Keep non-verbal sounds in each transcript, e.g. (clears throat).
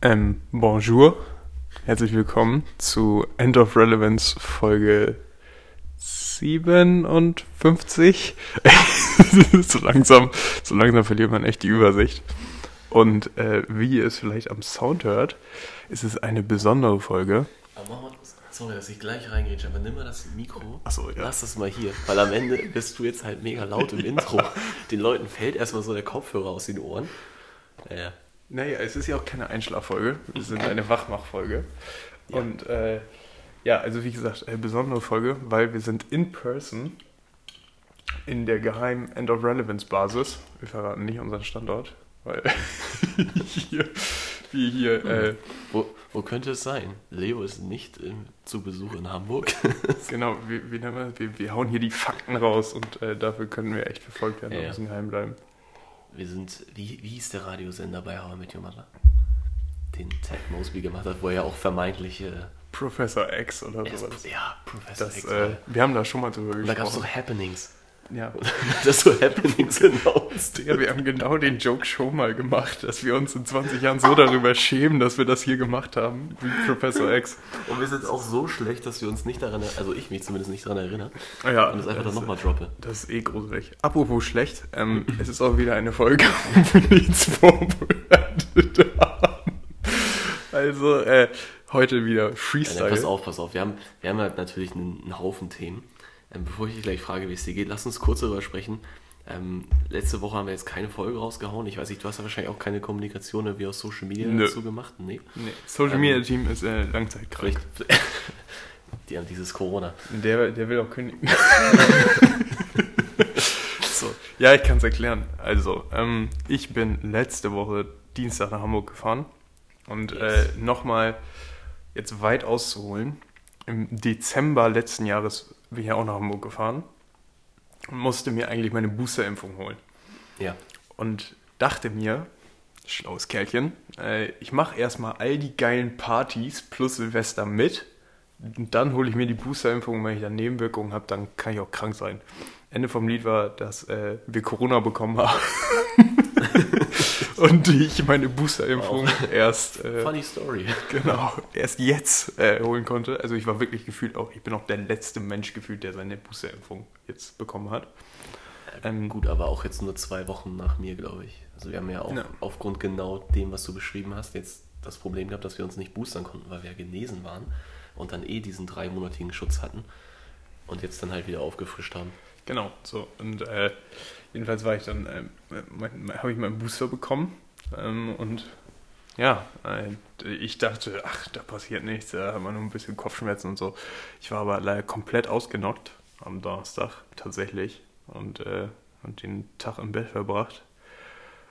Ähm, bonjour, herzlich willkommen zu End of Relevance Folge 57. (laughs) so langsam, so langsam verliert man echt die Übersicht. Und äh, wie ihr es vielleicht am Sound hört, ist es eine besondere Folge. Aber sorry, dass ich gleich reingehe, aber nimm mal das Mikro. Ach so, ja. Lass das mal hier, weil am Ende bist du jetzt halt mega laut im (laughs) Intro. Den Leuten fällt erstmal so der Kopfhörer aus den Ohren. Naja. Naja, es ist ja auch keine Einschlaffolge, wir sind eine Wachmachfolge. Und äh, ja, also wie gesagt, eine besondere Folge, weil wir sind in person in der geheimen End of Relevance Basis. Wir verraten nicht unseren Standort, weil (laughs) hier, wir hier. Äh, Wo, wo könnte es sein? Leo ist nicht äh, zu Besuch in Hamburg. (laughs) genau, wir, wie wir, wir, wir hauen hier die Fakten raus und äh, dafür können wir echt verfolgt werden Ja, und ja. müssen geheim bleiben. Wir sind, wie, wie hieß der Radiosender bei How I Met Your Mother? Den Ted Mosby gemacht hat, wo er ja auch vermeintliche... Professor X oder Er sowas. ja, Professor Das, X. äh, wir haben da schon mal drüber Und da gab es gesprochen. so Happenings. Ja. (laughs) das so Happenings hinaus. Digga, wir haben genau den Joke schon mal gemacht, dass wir uns in 20 Jahren so darüber schämen, dass wir das hier gemacht haben, wie Professor X. Und wir sind auch so schlecht, dass wir uns nicht daran, also ich mich zumindest nicht daran erinnere. Ja, Und es einfach das- dann nochmal droppe. Das ist eh gruselig. Apropos schlecht, ähm, es ist auch wieder eine Folge, (laughs) wo wir nichts vorbereitet haben. Also, äh, heute wieder Ja, Freestyle. dann pass auf, pass auf. Wir haben, wir haben halt natürlich einen, einen Haufen Themen. Ähm, bevor ich dich gleich frage, wie es dir geht, lass uns kurz darüber sprechen. Ähm, letzte Woche haben wir jetzt keine Folge rausgehauen. Ich weiß nicht, du hast ja wahrscheinlich auch keine Kommunikation irgendwie aus Social Media Nö. dazu gemacht. Nee. Nee, Social Ähm, Media Team ist äh, langzeitkrank. (laughs) Die haben dieses Corona. Der, der will auch kündigen. (laughs) so, ja, ich kann es erklären. Also, ähm, ich bin letzte Woche Dienstag nach Hamburg gefahren und Yes. äh, nochmal jetzt weit auszuholen. Im Dezember letzten Jahres bin ich ja auch nach Hamburg gefahren und musste mir eigentlich meine Boosterimpfung holen. Ja. Und dachte mir, schlaues Kerlchen, äh, ich mache erstmal all die geilen Partys plus Silvester mit. Und dann hole ich mir die Boosterimpfung und wenn ich dann Nebenwirkungen habe, dann kann ich auch krank sein. Ende vom Lied war, dass äh, wir Corona bekommen haben. (laughs) (laughs) und ich meine Boosterimpfung erst, äh, Funny Story. (laughs) genau, erst jetzt äh, holen konnte. Also ich war wirklich gefühlt auch, ich bin auch der letzte Mensch gefühlt, der seine Boosterimpfung jetzt bekommen hat. Ähm, Gut, aber auch jetzt nur zwei Wochen nach mir, glaube ich. Also wir haben ja auch Ja. aufgrund genau dem, was du beschrieben hast, jetzt das Problem gehabt, dass wir uns nicht boostern konnten, weil wir ja genesen waren und dann eh diesen dreimonatigen Schutz hatten und jetzt dann halt wieder aufgefrischt haben. Genau, so. Und äh, jedenfalls war ich dann, äh, habe ich meinen Booster bekommen. Ähm, und ja, äh, ich dachte, ach, da passiert nichts, da hat man nur ein bisschen Kopfschmerzen und so. Ich war aber leider komplett ausgenockt am Donnerstag, tatsächlich. Und, äh, und den Tag im Bett verbracht.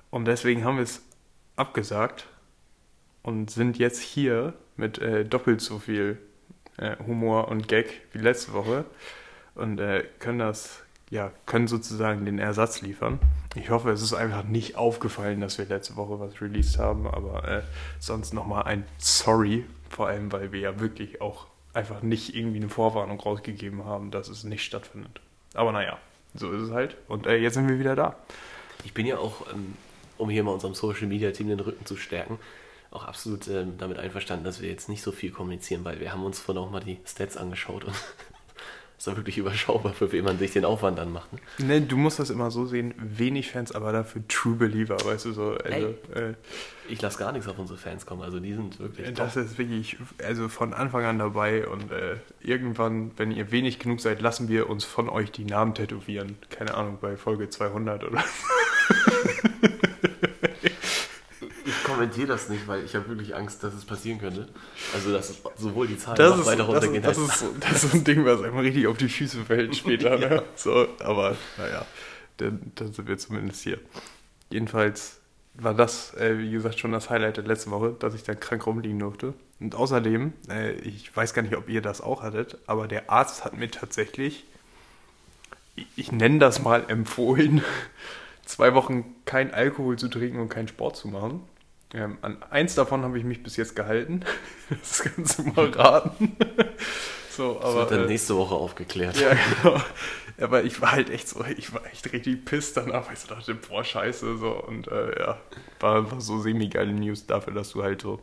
Und deswegen haben wir es abgesagt und sind jetzt hier mit äh, doppelt so viel äh, Humor und Gag wie letzte Woche und äh, können das, ja, können sozusagen den Ersatz liefern. Ich hoffe, es ist einfach nicht aufgefallen, dass wir letzte Woche was released haben, aber äh, sonst nochmal ein Sorry, vor allem, weil wir ja wirklich auch einfach nicht irgendwie eine Vorwarnung rausgegeben haben, dass es nicht stattfindet. Aber naja, so ist es halt. Und äh, jetzt sind wir wieder da. Ich bin ja auch, ähm, um hier mal unserem Social Media Team den Rücken zu stärken, auch absolut ähm, damit einverstanden, dass wir jetzt nicht so viel kommunizieren, weil wir haben uns vorhin auch mal die Stats angeschaut und es war wirklich überschaubar, für wen man sich den Aufwand dann macht. Ne? Ne, du musst das immer so sehen, wenig Fans, aber dafür True Believer, weißt du so. Also, äh, Ich lasse gar nichts auf unsere Fans kommen, also die sind wirklich Das top. ist wirklich, also von Anfang an dabei und äh, irgendwann, wenn ihr wenig genug seid, lassen wir uns von euch die Namen tätowieren. Keine Ahnung, bei Folge 200 oder (laughs) kommentiere das nicht, weil ich habe wirklich Angst, dass es passieren könnte. Also dass sowohl die Zahlen das noch ist, weiter das, runtergehen das, als ist, so- das ist ein Ding, was einmal richtig auf die Füße fällt später. Ne? (laughs) So, aber naja, dann, dann sind wir zumindest hier. Jedenfalls war das, äh, wie gesagt, schon das Highlight der letzten Woche, dass ich dann krank rumliegen durfte. Und außerdem, äh, ich weiß gar nicht, ob ihr das auch hattet, aber der Arzt hat mir tatsächlich, ich, ich nenne das mal empfohlen, (laughs) zwei Wochen kein Alkohol zu trinken und keinen Sport zu machen. Ähm, an eins davon habe ich mich bis jetzt gehalten. (laughs) Das kannst du mal raten. (laughs) So, Das aber, wird dann äh, nächste Woche aufgeklärt. Ja, genau. Aber ich war halt echt so, ich war echt richtig pisst danach, weil ich so dachte, boah, scheiße, so. Und äh, ja, war, war so semi-geile News dafür, dass du halt so.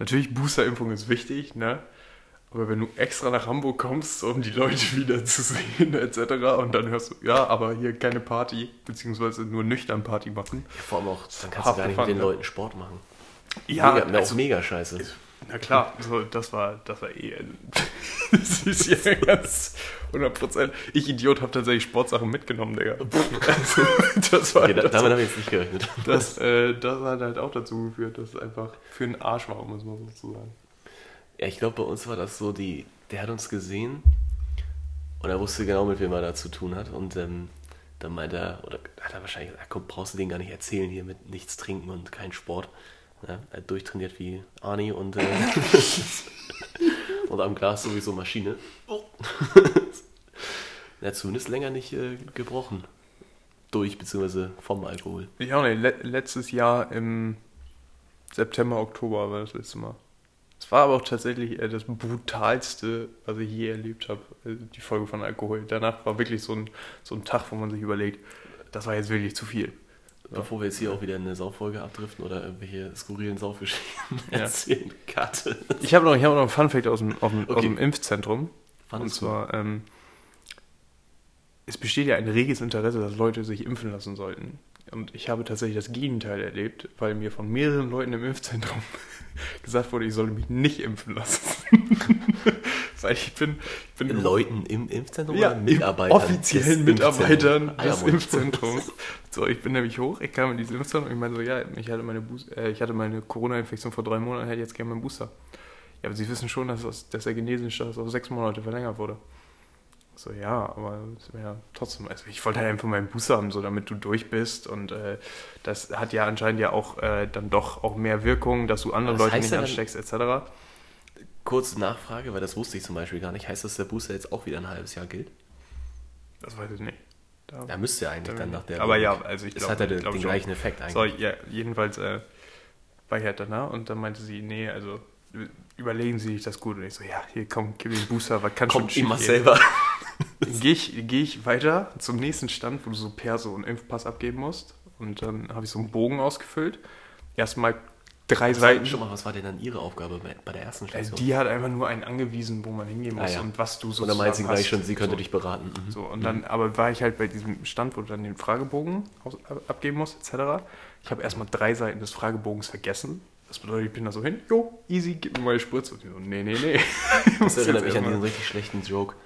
Natürlich, Boosterimpfung ist wichtig, ne? Aber wenn du extra nach Hamburg kommst, um die Leute wieder zu sehen, (laughs) etc., und dann hörst du, ja, aber hier keine Party, beziehungsweise nur nüchtern Party machen. Ja, vor allem auch, dann kannst du gar nicht mit den ne? Leuten Sport machen. Ja, mega, also- mega scheiße. Na klar, so, das war, das war eh. (laughs) Das ist ja ganz 100 Prozent. Ich Idiot habe tatsächlich Sportsachen mitgenommen, Digga. (laughs) Also, das war Okay, da, das, damit habe ich jetzt nicht gerechnet. das, äh, das hat halt auch dazu geführt, dass es einfach für einen Arsch war, muss man so sagen. Ja, ich glaube, bei uns war das so, die, der hat uns gesehen und er wusste genau, mit wem er da zu tun hat. Und ähm, dann meinte er, oder hat er wahrscheinlich gesagt, komm, brauchst du den gar nicht erzählen hier mit nichts trinken und kein Sport. Ja, er hat durchtrainiert wie Arni und, äh, (laughs) und am Glas sowieso Maschine. (laughs) er hat zumindest länger nicht äh, gebrochen. Durch, beziehungsweise vom Alkohol. Ich auch nicht. Le letztes Jahr im September, Oktober war das letzte Mal. Es war aber auch tatsächlich äh, das brutalste, was ich je erlebt habe, äh, die Folge von Alkohol. Danach war wirklich so ein, so ein Tag, wo man sich überlegt, das war jetzt wirklich zu viel. Bevor wir jetzt hier auch wieder in eine Sauffolge abdriften oder irgendwelche skurrilen Saufgeschichten (laughs) Ja. erzählen, Karte. Ich habe noch, ich hab noch einen Funfact aus dem, aus dem, aus Okay. dem Impfzentrum. Fand und zwar, ähm, es besteht ja ein reges Interesse, dass Leute sich impfen lassen sollten. Und ich habe tatsächlich das Gegenteil erlebt, weil mir von mehreren Leuten im Impfzentrum (laughs) gesagt wurde, ich solle mich nicht impfen lassen. (laughs) weil ich bin, ich bin Leuten im Impfzentrum ja, oder Mitarbeitern? offiziellen des Mitarbeitern? Ah, des ja, Impfzentrums. So, ich bin nämlich hoch, ich kam in dieses Impfzentrum und ich meine so, ja, ich hatte meine, Boost- äh, ich hatte meine Corona-Infektion vor drei Monaten, hätte jetzt gerne meinen Booster. Ja, aber Sie wissen schon, dass, das, dass der Genesungsstatus auf sechs Monate verlängert wurde. So, ja, aber es wäre trotzdem, also ich wollte halt einfach meinen Booster haben, so damit du durch bist und äh, das hat ja anscheinend ja auch äh, dann doch auch mehr Wirkung, dass du andere Leute nicht ansteckst, etc. Kurze Nachfrage, weil das wusste ich zum Beispiel gar nicht. Heißt das, der Booster jetzt auch wieder ein halbes Jahr gilt? Das weiß ich nicht. Da, Ja, müsste ja eigentlich dann nach der. aber ja, also ich Das glaube hat ja den, den gleichen Effekt So, eigentlich. ja, jedenfalls äh, war ich halt danach und dann meinte sie, nee, also überlegen Sie sich das gut. Und ich so, ja, hier komm, gib den Booster, was kann Kommt schon immer gehen? selber. (laughs) Dann gehe ich, geh ich weiter zum nächsten Stand, wo du so per so einen Impfpass abgeben musst. Und dann habe ich so einen Bogen ausgefüllt. Erstmal drei Seiten. Schon mal, was war denn dann Ihre Aufgabe bei, der ersten Also Station? die hat einfach nur einen angewiesen, wo man hingehen Ah, muss ja. und was du so und dann meint sie gleich schon, sie könnte dich beraten. Mhm. So, und dann, aber war ich halt bei diesem Stand, wo du dann den Fragebogen abgeben musst, etc. Ich habe erstmal drei Seiten des Fragebogens vergessen. Das bedeutet, ich bin da so hin, jo, easy, gib mir mal die Spritze. Und die so, nee, nee, nee. (laughs) Das erinnert mich an diesen richtig schlechten Joke.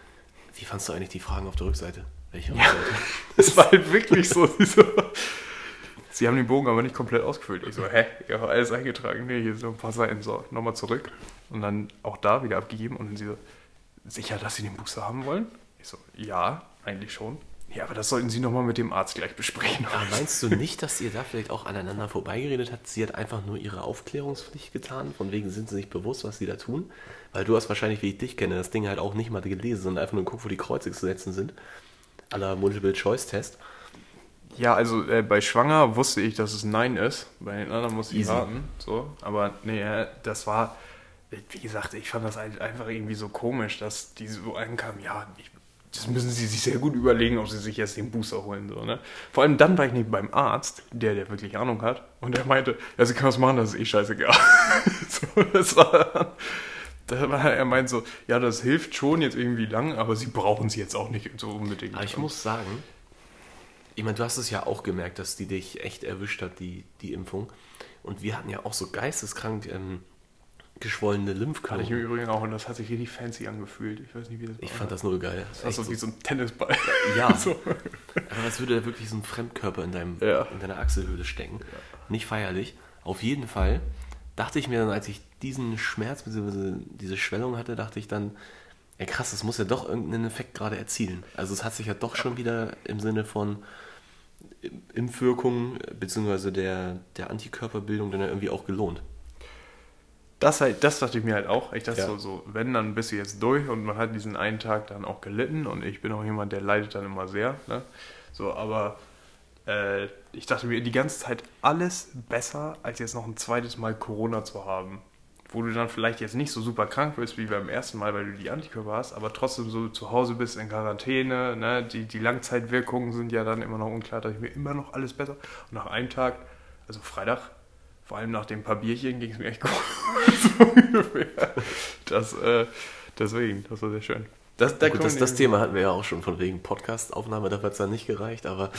Wie fandst du eigentlich die Fragen auf der Rückseite? Welche Rückseite? (laughs) Es war halt wirklich so, sie haben den Bogen aber nicht komplett ausgefüllt. Ich so, hä? Ich habe alles eingetragen. Nee, hier sind ein paar Seiten. So, nochmal zurück. Und dann auch da wieder abgegeben. Und dann sie so, sicher, dass Sie den Booster haben wollen? Ich so, ja, eigentlich schon. Ja, aber das sollten Sie nochmal mit dem Arzt gleich besprechen. Aber meinst du nicht, dass ihr da vielleicht auch aneinander vorbeigeredet habt? Sie hat einfach nur ihre Aufklärungspflicht getan, von wegen sind sie sich bewusst, was sie da tun? Weil du hast wahrscheinlich, wie ich dich kenne, das Ding halt auch nicht mal gelesen, sondern einfach nur geguckt, wo die Kreuze zu setzen sind. Aller Multiple-Choice-Test. Ja, also äh, bei Schwanger wusste ich, dass es Nein ist. Bei den anderen musste ich Easy. raten. So. Aber nee, äh, das war, äh, wie gesagt, ich fand das halt einfach irgendwie so komisch, dass die so ankamen, ja, ich, das müssen sie sich sehr gut überlegen, ob sie sich jetzt den Booster holen. So, ne? Vor allem dann war ich nicht beim Arzt, der, der wirklich Ahnung hat. Und der meinte, ja, sie können was machen, das ist eh scheißegal. (laughs) so, das war, da war, er meint so, ja, das hilft schon jetzt irgendwie lang, aber sie brauchen sie jetzt auch nicht so unbedingt. Aber ich muss sagen, ich meine, du hast es ja auch gemerkt, dass die dich echt erwischt hat, die, die Impfung. Und wir hatten ja auch so geisteskrank ähm, geschwollene Fand ich im Lymphknoten. Übrigen auch und das hat sich richtig fancy angefühlt. Ich weiß nicht, wie das Ich war. fand das nur geil. das war so so- wie so ein Tennisball. Ja, (laughs) so. aber als würde da wirklich so ein Fremdkörper in, deinem, Ja. in deiner Achselhöhle stecken. Nicht feierlich. Auf jeden Fall dachte ich mir dann, als ich diesen Schmerz bzw. diese Schwellung hatte, dachte ich dann, ja krass, das muss ja doch irgendeinen Effekt gerade erzielen. Also es hat sich ja doch schon wieder im Sinne von Impfwirkung bzw. Der, der Antikörperbildung dann ja irgendwie auch gelohnt. Das, halt, das dachte ich mir halt auch. Ich dachte Ja. so, so, wenn, dann bist du jetzt durch und man hat diesen einen Tag dann auch gelitten und ich bin auch jemand, der leidet dann immer sehr. Ne? So, aber äh, ich dachte mir die ganze Zeit alles besser, als jetzt noch ein zweites Mal Corona zu haben. wo du dann vielleicht jetzt nicht so super krank wirst wie beim ersten Mal, weil du die Antikörper hast, aber trotzdem so zu Hause bist in Quarantäne, ne? die, die Langzeitwirkungen sind ja dann immer noch unklar, dass ich mir immer noch alles besser. Und nach einem Tag, also Freitag, vor allem nach dem paar Bierchen ging es mir echt gut. (laughs) (laughs) so ungefähr. Das, äh, deswegen, das war sehr schön. Das, da Gut, das, das Thema hatten wir ja auch schon von wegen Podcast-Aufnahme, da hat es dann nicht gereicht, aber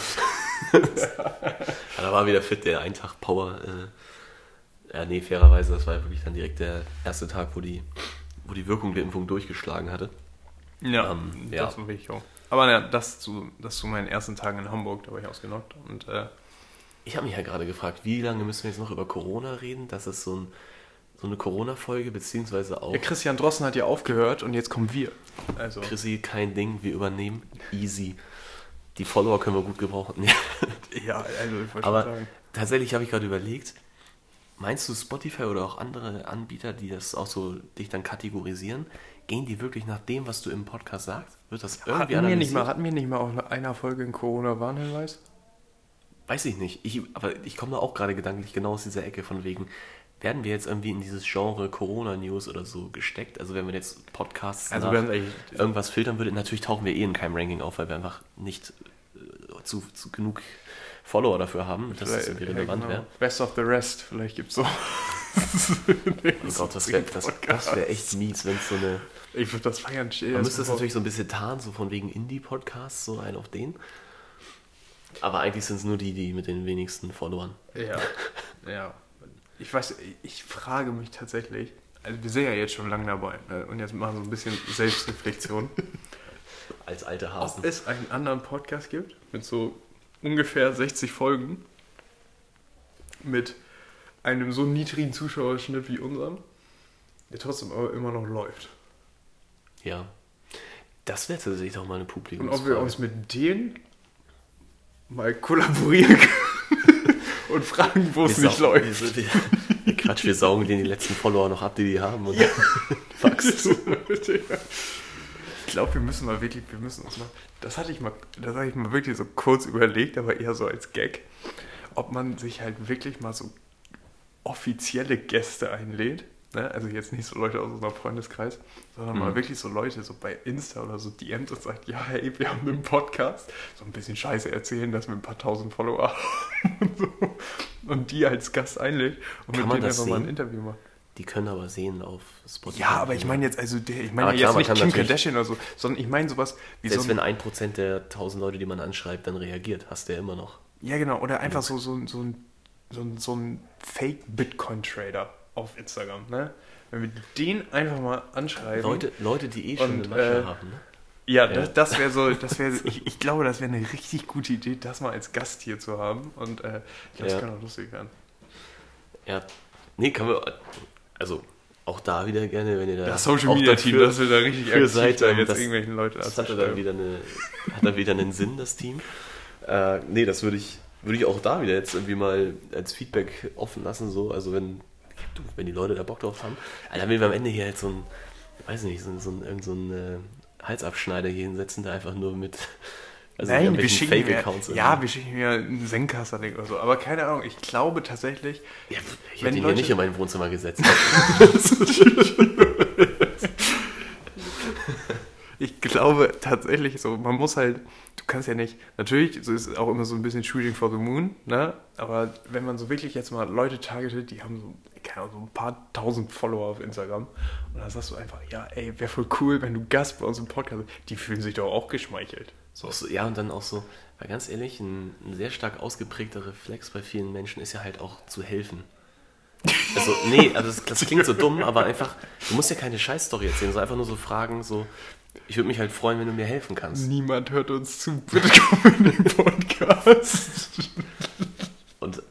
(laughs) da war wieder fit, der Eintag Power. Äh, ja, nee, fairerweise, das war wirklich dann direkt der erste Tag, wo die, wo die Wirkung der Impfung durchgeschlagen hatte. Ja, ähm, ja. das war wirklich auch. Aber ja, das zu, das zu meinen ersten Tagen in Hamburg, da war ich ausgenockt. Und, äh, ich habe mich ja gerade gefragt, wie lange müssen wir jetzt noch über Corona reden? Das ist so ein so eine Corona-Folge, beziehungsweise auch. Ja, Christian Drossen hat ja aufgehört und jetzt kommen wir. Also. Chrissy, kein Ding, wir übernehmen. Easy. Die Follower können wir gut gebrauchen. (laughs) ja, also ich wollte Aber sagen. tatsächlich habe ich gerade überlegt, meinst du Spotify oder auch andere Anbieter, die das auch so dich dann kategorisieren, gehen die wirklich nach dem, was du im Podcast sagst? Wird das irgendwie hatten wir nicht mal Hatten wir nicht mal auch einer Folge in Corona-Warnhinweis? Weiß ich nicht. Ich, aber ich komme da auch gerade gedanklich genau aus dieser Ecke von wegen, werden wir jetzt irgendwie in dieses Genre Corona-News oder so gesteckt? Also wenn wir jetzt Podcasts also irgendwas filtern würden, natürlich tauchen wir eh in keinem Ranking auf, weil wir einfach nicht äh, zu, zu genug Follower dafür haben, dass das irgendwie relevant ja, genau. wäre. Best of the rest, vielleicht gibt es so. (laughs) oh Gott, das wäre wär echt mies, wenn es so eine. Ich würde das feiern. Man müsste das natürlich so ein bisschen tarnen, so von wegen Indie-Podcasts, so ein auf den. Aber eigentlich sind es nur die, die mit den wenigsten Followern. Ja, (laughs) ja ich weiß, ich frage mich tatsächlich, also wir sind ja jetzt schon lange dabei ne? und jetzt machen wir so ein bisschen Selbstreflexion. (laughs) Als alte Hasen. Ob es einen anderen Podcast gibt mit so ungefähr 60 Folgen mit einem so niedrigen Zuschauerschnitt wie unserem, der trotzdem aber immer noch läuft. Ja. Das wäre tatsächlich doch mal eine Publikum. Und ob wir uns mit denen mal kollaborieren können (laughs) und fragen, wo es nicht läuft. Wir, wir, (laughs) Quatsch, wir saugen denen die letzten Follower noch ab, die die haben und ja. (laughs) wachst Ich glaube, wir müssen mal wirklich, wir müssen uns mal, das hatte ich mal, das hatte ich mal wirklich so kurz überlegt, aber eher so als Gag, ob man sich halt wirklich mal so offizielle Gäste einlädt Ne? Also jetzt nicht so Leute aus unserem Freundeskreis, sondern mhm. mal wirklich so Leute so bei Insta oder so DMs und sagt, ja, hey, wir haben einen Podcast. So ein bisschen Scheiße erzählen, dass wir ein paar tausend Follower haben (laughs) und, so. und die als Gast einlädt und Kann mit denen einfach sehen? mal ein Interview machen. Die können aber sehen auf Spotify. Ja, aber ich meine jetzt, also der, ich meine jetzt nicht Kim Kardashian oder so, sondern ich meine sowas wie Selbst so wenn ein Prozent der tausend Leute, die man anschreibt, dann reagiert, hast du ja immer noch. Ja, genau. Oder einfach so, so, so, ein, so, ein, so ein Fake-Bitcoin-Trader auf Instagram, ne? Wenn wir den einfach mal anschreiben. Leute, Leute die eh schon und, eine Masche äh, haben, ne? Ja, ja, das, das wäre so, das wäre, (laughs) ich, ich, glaube, das wäre eine richtig gute Idee, das mal als Gast hier zu haben. Und äh, ich glaube, das kann auch lustig werden. Ja, nee, kann man, also auch da wieder gerne, wenn ihr da. Das Social Media Team, das wir da richtig aktiv seid, da jetzt das, irgendwelchen Leute Das hat dann wieder, eine, hat dann wieder einen Sinn, das Team. Äh, nee, das würde ich, würde ich auch da wieder jetzt irgendwie mal als Feedback offen lassen, so. Also wenn du, wenn die Leute da Bock drauf haben. Alter, wenn wir am Ende hier jetzt so ein, weiß nicht, so, so, irgend so ein äh, Halsabschneider hier hinsetzen, der einfach nur mit. Also Nein, wir schicken mir, ja, wir schicken mir einen Senkaster oder so. Aber keine Ahnung, ich glaube tatsächlich. Ja, ich hätte ihn Leute, hier nicht in mein Wohnzimmer gesetzt. (laughs) (laughs) ich glaube tatsächlich so, man muss halt, du kannst ja nicht, natürlich, so ist auch immer so ein bisschen Shooting for the Moon, ne? Aber wenn man so wirklich jetzt mal Leute targetet, die haben so keine Ahnung, so ein paar tausend Follower auf Instagram. Und dann sagst du einfach, ja, ey, wäre voll cool, wenn du Gast bei uns im Podcast bist. Die fühlen sich doch auch geschmeichelt. So. so ja, und dann auch so, weil ganz ehrlich, ein, ein sehr stark ausgeprägter Reflex bei vielen Menschen ist ja halt auch zu helfen. Also, nee, also das, das, klingt so dumm, aber einfach, du musst ja keine Scheißstory erzählen, sondern einfach nur so fragen, so, ich würde mich halt freuen, wenn du mir helfen kannst. Niemand hört uns zu, bitte komm in den Podcast. Und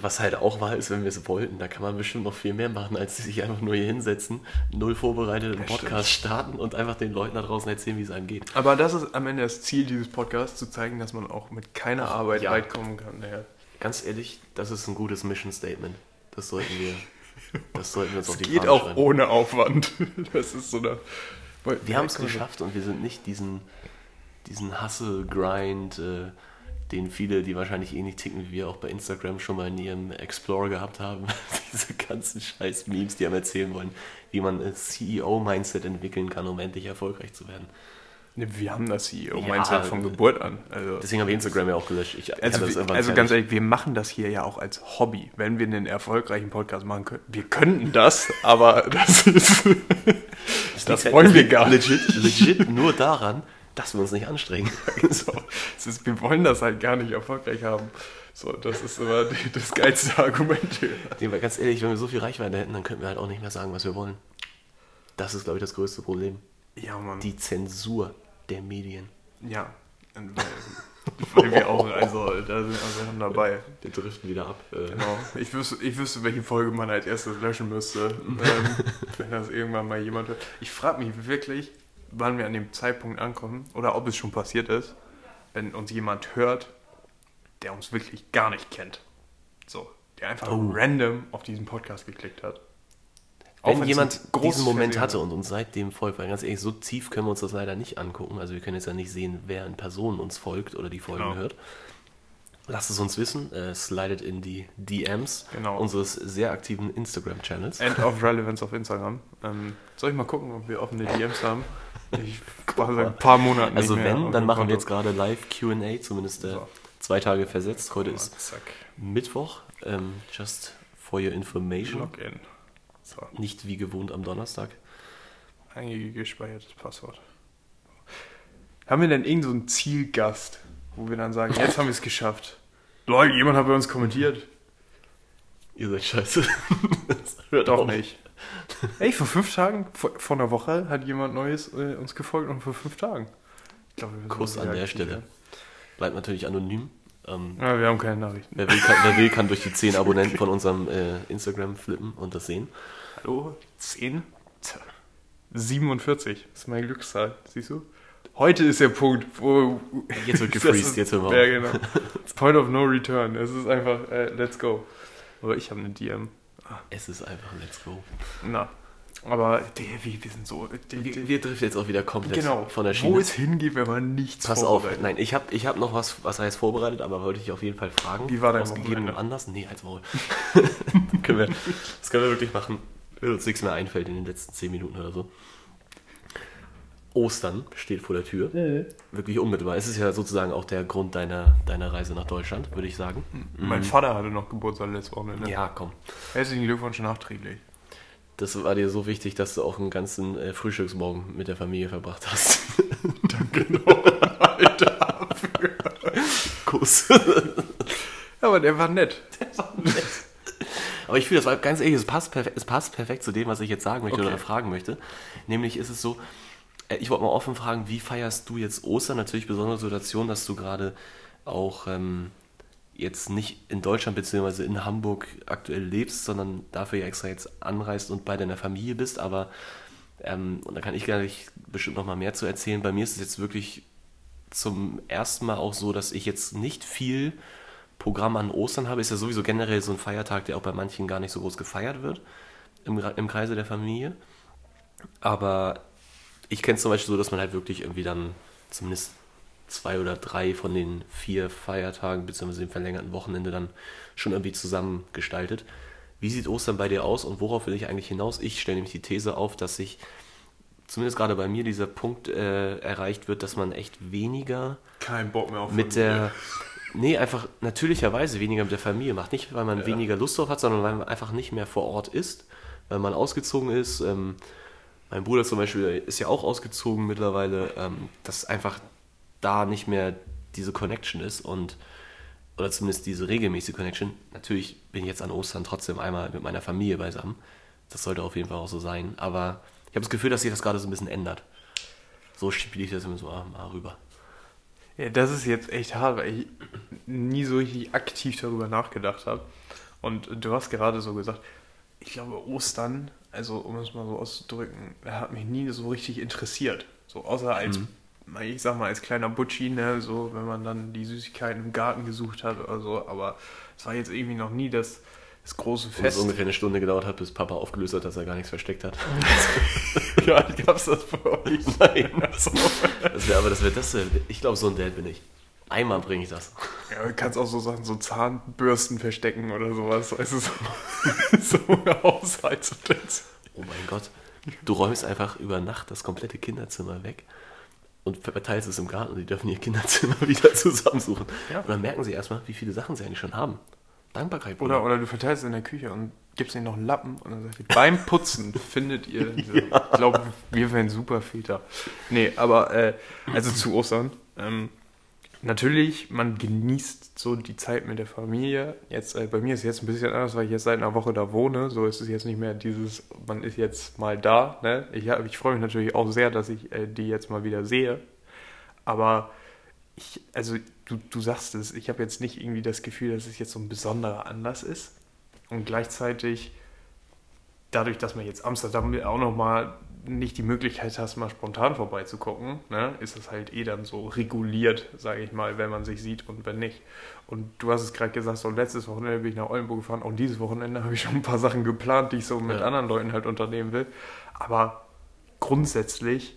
was halt auch wahr ist, wenn wir es wollten, da kann man bestimmt noch viel mehr machen, als sich einfach nur hier hinsetzen, null vorbereitet einen Podcast starten und einfach den Leuten da draußen erzählen, wie es einem geht. Aber das ist am Ende das Ziel dieses Podcasts, zu zeigen, dass man auch mit keiner Arbeit ja. weit kommen kann. Ja. Ganz ehrlich, das ist ein gutes Mission Statement. Das sollten wir, das sollten wir uns auf die geht auch schreiben. ohne Aufwand. (laughs) Das ist so eine. Wir haben es geschafft und wir sind nicht diesen, diesen Hasse-Grind. Äh, den viele, die wahrscheinlich ähnlich ticken wie wir, auch bei Instagram schon mal in ihrem Explorer gehabt haben. (laughs) Diese ganzen scheiß Memes, die einem erzählen wollen, wie man ein CEO-Mindset entwickeln kann, um endlich erfolgreich zu werden. Wir haben das CEO-Mindset Ja, von Geburt an. Also, Deswegen habe ich Instagram ja auch gelöscht. Ich, ich also, das irgendwann also ganz ehrlich, wir machen das hier ja auch als Hobby. Wenn wir einen erfolgreichen Podcast machen könnten, wir könnten das, aber (laughs) das ist. das wollen halt wir gar nicht. Legit, legit nur daran, dass wir uns nicht anstrengen. So, (laughs) es ist, wir wollen das halt gar nicht erfolgreich haben. So, das ist immer die, das geilste Argument hier. Nee, ganz ehrlich, wenn wir so viel Reichweite hätten, dann könnten wir halt auch nicht mehr sagen, was wir wollen. Das ist, glaube ich, das größte Problem. Ja, Mann. Die Zensur der Medien. ja. Weil wir auch, also da sind wir schon dabei. Wir driften wieder ab. Äh, Genau. Ich wüsste, ich wüsste, welche Folge man als erstes löschen müsste, ähm, wenn das irgendwann mal jemand hört. Ich frage mich wirklich, wann wir an dem Zeitpunkt ankommen oder ob es schon passiert ist, wenn uns jemand hört, der uns wirklich gar nicht kennt. So, der einfach Oh. random auf diesen Podcast geklickt hat. Auch Wenn jemand diesen Moment hatte und uns seitdem folgt, weil ganz ehrlich, so tief können wir uns das leider nicht angucken. Also wir können jetzt ja nicht sehen, wer in Person uns folgt oder die Folgen Genau. hört. Lasst es uns wissen. Äh, slidet in die DMs Genau. unseres sehr aktiven Instagram-Channels. End of Relevance auf Instagram. Ähm, soll ich mal gucken, ob wir offene DMs haben? Ich (laughs) war seit ein paar Monaten Also nicht mehr wenn, dann machen wir jetzt Konto. gerade live Q&A, zumindest äh, So. zwei Tage versetzt. Heute ist Zack. Mittwoch. Ähm, just for your information. Login. So, Nicht wie gewohnt am Donnerstag. eingespeichertes Passwort. Haben wir denn irgendeinen so einen Zielgast, wo wir dann sagen, jetzt haben wir es geschafft? Leute, jemand hat bei uns kommentiert. Ihr seid scheiße. Das (laughs) hört Doch auf. nicht. Ey, vor fünf Tagen, vor, vor einer Woche hat jemand Neues äh, uns gefolgt und vor fünf Tagen. Ich glaube, wir sind Kuss an der Stelle. Bleibt natürlich anonym. Ähm, Ja, wir haben keine Nachrichten. wer, will, kann, wer will, kann durch die 10 (laughs) Abonnenten von unserem äh, Instagram flippen und das sehen. Hallo? 10? Tja, 47 ist meine Glückszahl, siehst du? Heute ist der Punkt, wo. Jetzt wird (laughs) Das gefreezed, jetzt hören wir auf. Ja, genau. (laughs) Point of no return. Es ist einfach, äh, let's go. Aber ich habe eine DM. Es ist einfach Let's Go. Na. Aber der, wir, sind so. Wir, wir driften jetzt auch wieder komplett genau. von der Wo Schiene. es hingeht, wenn man nichts Pass auf, nein, ich habe ich hab noch was, was heißt vorbereitet, aber wollte ich auf jeden Fall fragen. Wie war dein Aus gegebenem Wochenende? Anlass? Nee, als Maul. (laughs) können wir, das können wir wirklich machen, wenn uns nichts mehr einfällt in den letzten 10 Minuten oder so. Ostern steht vor der Tür. Wirklich unmittelbar. Es ist ja sozusagen auch der Grund deiner, deiner Reise nach Deutschland, würde ich sagen. Mein Vater hatte noch Geburtstag letztes Wochenende. Ja, komm. Herzlichen Glückwunsch nachträglich. Das war dir so wichtig, dass du auch einen ganzen äh, Frühstücksmorgen mit der Familie verbracht hast. (laughs) Danke nochmal dafür. Kuss. Aber der war nett. Aber ich finde, das war ganz ehrlich, es passt, perfekt, es passt perfekt zu dem, was ich jetzt sagen möchte Okay. oder fragen möchte. Nämlich ist es so, äh, ich wollte mal offen fragen, wie feierst du jetzt Ostern? Natürlich besondere Situation, dass du gerade auch ähm, jetzt nicht in Deutschland bzw. in Hamburg aktuell lebst, sondern dafür ja extra jetzt anreist und bei deiner Familie bist. Aber, ähm, und da kann ich gleich bestimmt noch mal mehr zu erzählen, bei mir ist es jetzt wirklich zum ersten Mal auch so, dass ich jetzt nicht viel Programm an Ostern habe. Ist ja sowieso generell so ein Feiertag, der auch bei manchen gar nicht so groß gefeiert wird im, im Kreise der Familie. Aber ich kenne es zum Beispiel so, dass man halt wirklich irgendwie dann zumindest zwei oder drei von den vier Feiertagen bzw. dem verlängerten Wochenende dann schon irgendwie zusammen gestaltet. Wie sieht Ostern bei dir aus und worauf will ich eigentlich hinaus? Ich stelle nämlich die These auf, dass sich zumindest gerade bei mir dieser Punkt äh, erreicht wird, dass man echt weniger Kein Bock mehr auf mit der. Nee, einfach natürlicherweise weniger mit der Familie macht. Nicht, weil man Ja. weniger Lust drauf hat, sondern weil man einfach nicht mehr vor Ort ist, weil man ausgezogen ist. Ähm, mein Bruder zum Beispiel ist ja auch ausgezogen mittlerweile, ähm, dass einfach da nicht mehr diese Connection ist und oder zumindest diese regelmäßige Connection. Natürlich bin ich jetzt an Ostern trotzdem einmal mit meiner Familie beisammen. Das sollte auf jeden Fall auch so sein. Aber ich habe das Gefühl, dass sich das gerade so ein bisschen ändert. So spiele ich das immer so ah, mal rüber. Ja, das ist jetzt echt hart, weil ich nie so richtig aktiv darüber nachgedacht habe. Und du hast gerade so gesagt, ich glaube, Ostern, also um es mal so auszudrücken, hat mich nie so richtig interessiert. So außer als, ich sag mal, als kleiner Butschi, ne, so wenn man dann die Süßigkeiten im Garten gesucht hat oder so, aber es war jetzt irgendwie noch nie das, das große Und es Fest. ungefähr eine Stunde gedauert hat, bis Papa aufgelöst hat, dass er gar nichts versteckt hat. (laughs) ja, gab's das bei euch? Nein. Das wär, aber das wäre das. wär- Ich glaube, so ein Dad bin ich. Einmal bringe ich das. Ja, du kannst auch so Sachen, so Zahnbürsten verstecken oder sowas. Also so, (laughs) so Haushaltsutensilien. Oh mein Gott. Du räumst einfach über Nacht das komplette Kinderzimmer weg und verteilst es im Garten und die dürfen ihr Kinderzimmer (laughs) wieder zusammensuchen. Ja. Und dann merken sie erstmal, wie viele Sachen sie eigentlich schon haben. Dankbarkeit. Oder, oder du verteilst es in der Küche und gibst ihnen noch einen Lappen und dann sagst du, beim Putzen findet ihr, (laughs) diese, ich glaube, wir wären super Filter. Nee, aber, äh, also zu Ostern, ähm, natürlich, man genießt so die Zeit mit der Familie. Jetzt, äh, bei mir ist es jetzt ein bisschen anders, weil ich jetzt seit einer Woche da wohne. So ist es jetzt nicht mehr dieses, man ist jetzt mal da. Ne? Ich, ich freue mich natürlich auch sehr, dass ich äh, die jetzt mal wieder sehe. Aber ich, also du, du sagst es, ich habe jetzt nicht irgendwie das Gefühl, dass es jetzt so ein besonderer Anlass ist. Und gleichzeitig, dadurch, dass man jetzt Amsterdam auch nochmal nicht die Möglichkeit hast, mal spontan vorbeizugucken, ne, ist es halt eh dann so reguliert, sage ich mal, wenn man sich sieht und wenn nicht. Und du hast es gerade gesagt, so letztes Wochenende bin ich nach Oldenburg gefahren, auch dieses Wochenende habe ich schon ein paar Sachen geplant, die ich so mit Ja. anderen Leuten halt unternehmen will. Aber grundsätzlich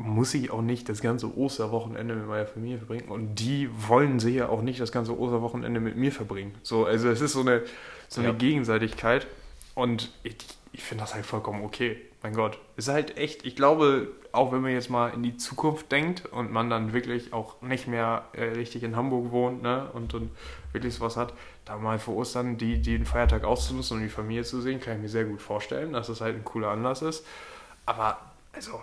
muss ich auch nicht das ganze Osterwochenende mit meiner Familie verbringen und die wollen sicher auch nicht das ganze Osterwochenende mit mir verbringen. So, also es ist so eine, so eine Ja. Gegenseitigkeit und ich, ich finde das halt vollkommen okay. Mein Gott, ist halt echt, ich glaube, auch wenn man jetzt mal in die Zukunft denkt und man dann wirklich auch nicht mehr äh, richtig in Hamburg wohnt ne, und, und wirklich sowas hat, da mal für Ostern die, die den Feiertag auszunutzen und die Familie zu sehen, kann ich mir sehr gut vorstellen, dass das halt ein cooler Anlass ist. Aber, also,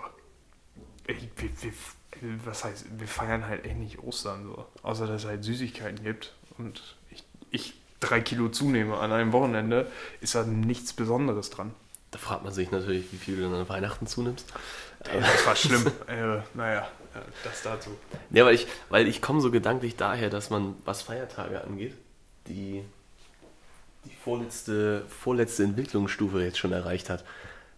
was heißt, wir feiern halt echt nicht Ostern so. Außer dass es halt Süßigkeiten gibt und ich, ich drei Kilo zunehme an einem Wochenende, ist da nichts Besonderes dran. Da fragt man sich natürlich, wie viel du dann an Weihnachten zunimmst. Ey, das war schlimm. (laughs) äh, naja, das dazu. Ja, weil ich, weil ich komme so gedanklich daher, dass man, was Feiertage angeht, die, die vorletzte, vorletzte Entwicklungsstufe jetzt schon erreicht hat.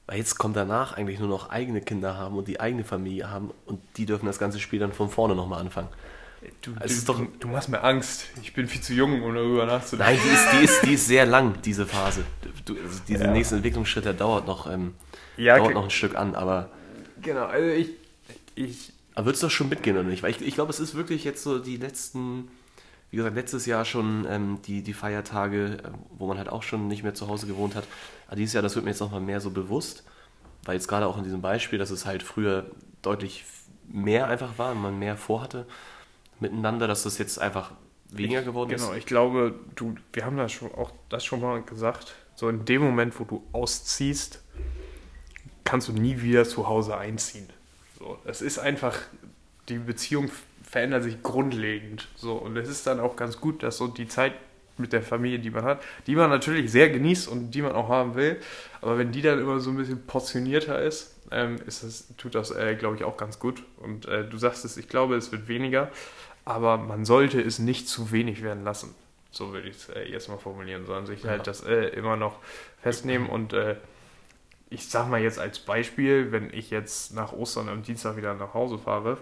Weil jetzt kommt danach eigentlich nur noch eigene Kinder haben und die eigene Familie haben und die dürfen das ganze Spiel dann von vorne nochmal anfangen. Du, ist du, doch- du, machst mir Angst. Ich bin viel zu jung, um darüber nachzudenken. Nein, die ist, die ist, die ist sehr lang, diese Phase. Du, also dieser Ja. nächste Entwicklungsschritt, der dauert noch, ähm, Ja, dauert noch ein Stück an, aber, Genau, also ich, ich aber würdest du das schon mitgehen oder nicht? Weil ich, ich glaube, es ist wirklich jetzt so die letzten, wie gesagt, letztes Jahr schon ähm, die, die Feiertage, äh, wo man halt auch schon nicht mehr zu Hause gewohnt hat. Aber dieses Jahr, das wird mir jetzt nochmal mehr so bewusst, weil jetzt gerade auch in diesem Beispiel, dass es halt früher deutlich mehr einfach war und man mehr vorhatte miteinander, dass das jetzt einfach weniger geworden Genau, ist. ich glaube, du, wir haben das schon auch das schon mal gesagt. So in dem Moment, wo du ausziehst, kannst du nie wieder zu Hause einziehen. So, es ist einfach, die Beziehung verändert sich grundlegend. So, und es ist dann auch ganz gut, dass so die Zeit mit der Familie, die man hat, die man natürlich sehr genießt und die man auch haben will, aber wenn die dann immer so ein bisschen portionierter ist, ähm, ist das, tut das, äh, glaube ich, auch ganz gut. Und äh, du sagst es, ich glaube, es wird weniger, aber man sollte es nicht zu wenig werden lassen. So würde ich es äh, jetzt mal formulieren, sondern sich Ja. halt das äh, immer noch festnehmen (laughs) und äh, ich sag mal jetzt als Beispiel, wenn ich jetzt nach Ostern am Dienstag wieder nach Hause fahre,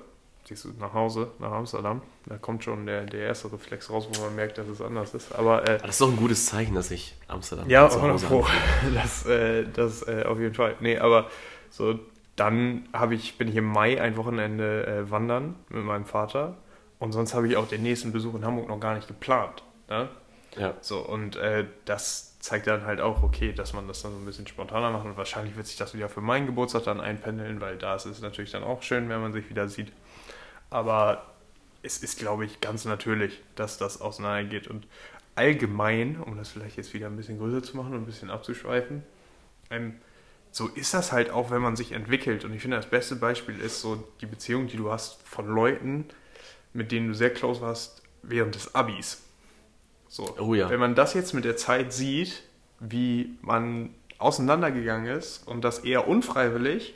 siehst du, nach Hause, nach Amsterdam, da kommt schon der, der erste Reflex raus, wo man merkt, dass es anders ist. Aber äh, Aber das ist doch ein gutes Zeichen, dass ich Amsterdam ja, zu Hause pro. habe. (laughs) das, äh, das äh, auf jeden Fall. Nee, aber so, dann habe ich, bin ich im Mai ein Wochenende äh, wandern mit meinem Vater und sonst habe ich auch den nächsten Besuch in Hamburg noch gar nicht geplant. Ne? Ja. So, und äh, das zeigt dann halt auch, okay, dass man das dann so ein bisschen spontaner macht und wahrscheinlich wird sich das wieder für meinen Geburtstag dann einpendeln, weil da ist es natürlich dann auch schön, wenn man sich wieder sieht. Aber es ist, glaube ich, ganz natürlich, dass das auseinandergeht und allgemein, um das vielleicht jetzt wieder ein bisschen größer zu machen und ein bisschen abzuschweifen, ähm, so ist das halt auch, wenn man sich entwickelt. Und ich finde, das beste Beispiel ist so die Beziehung, die du hast von Leuten, mit denen du sehr close warst während des Abis. So. Oh ja. Wenn man das jetzt mit der Zeit sieht, wie man auseinandergegangen ist und das eher unfreiwillig,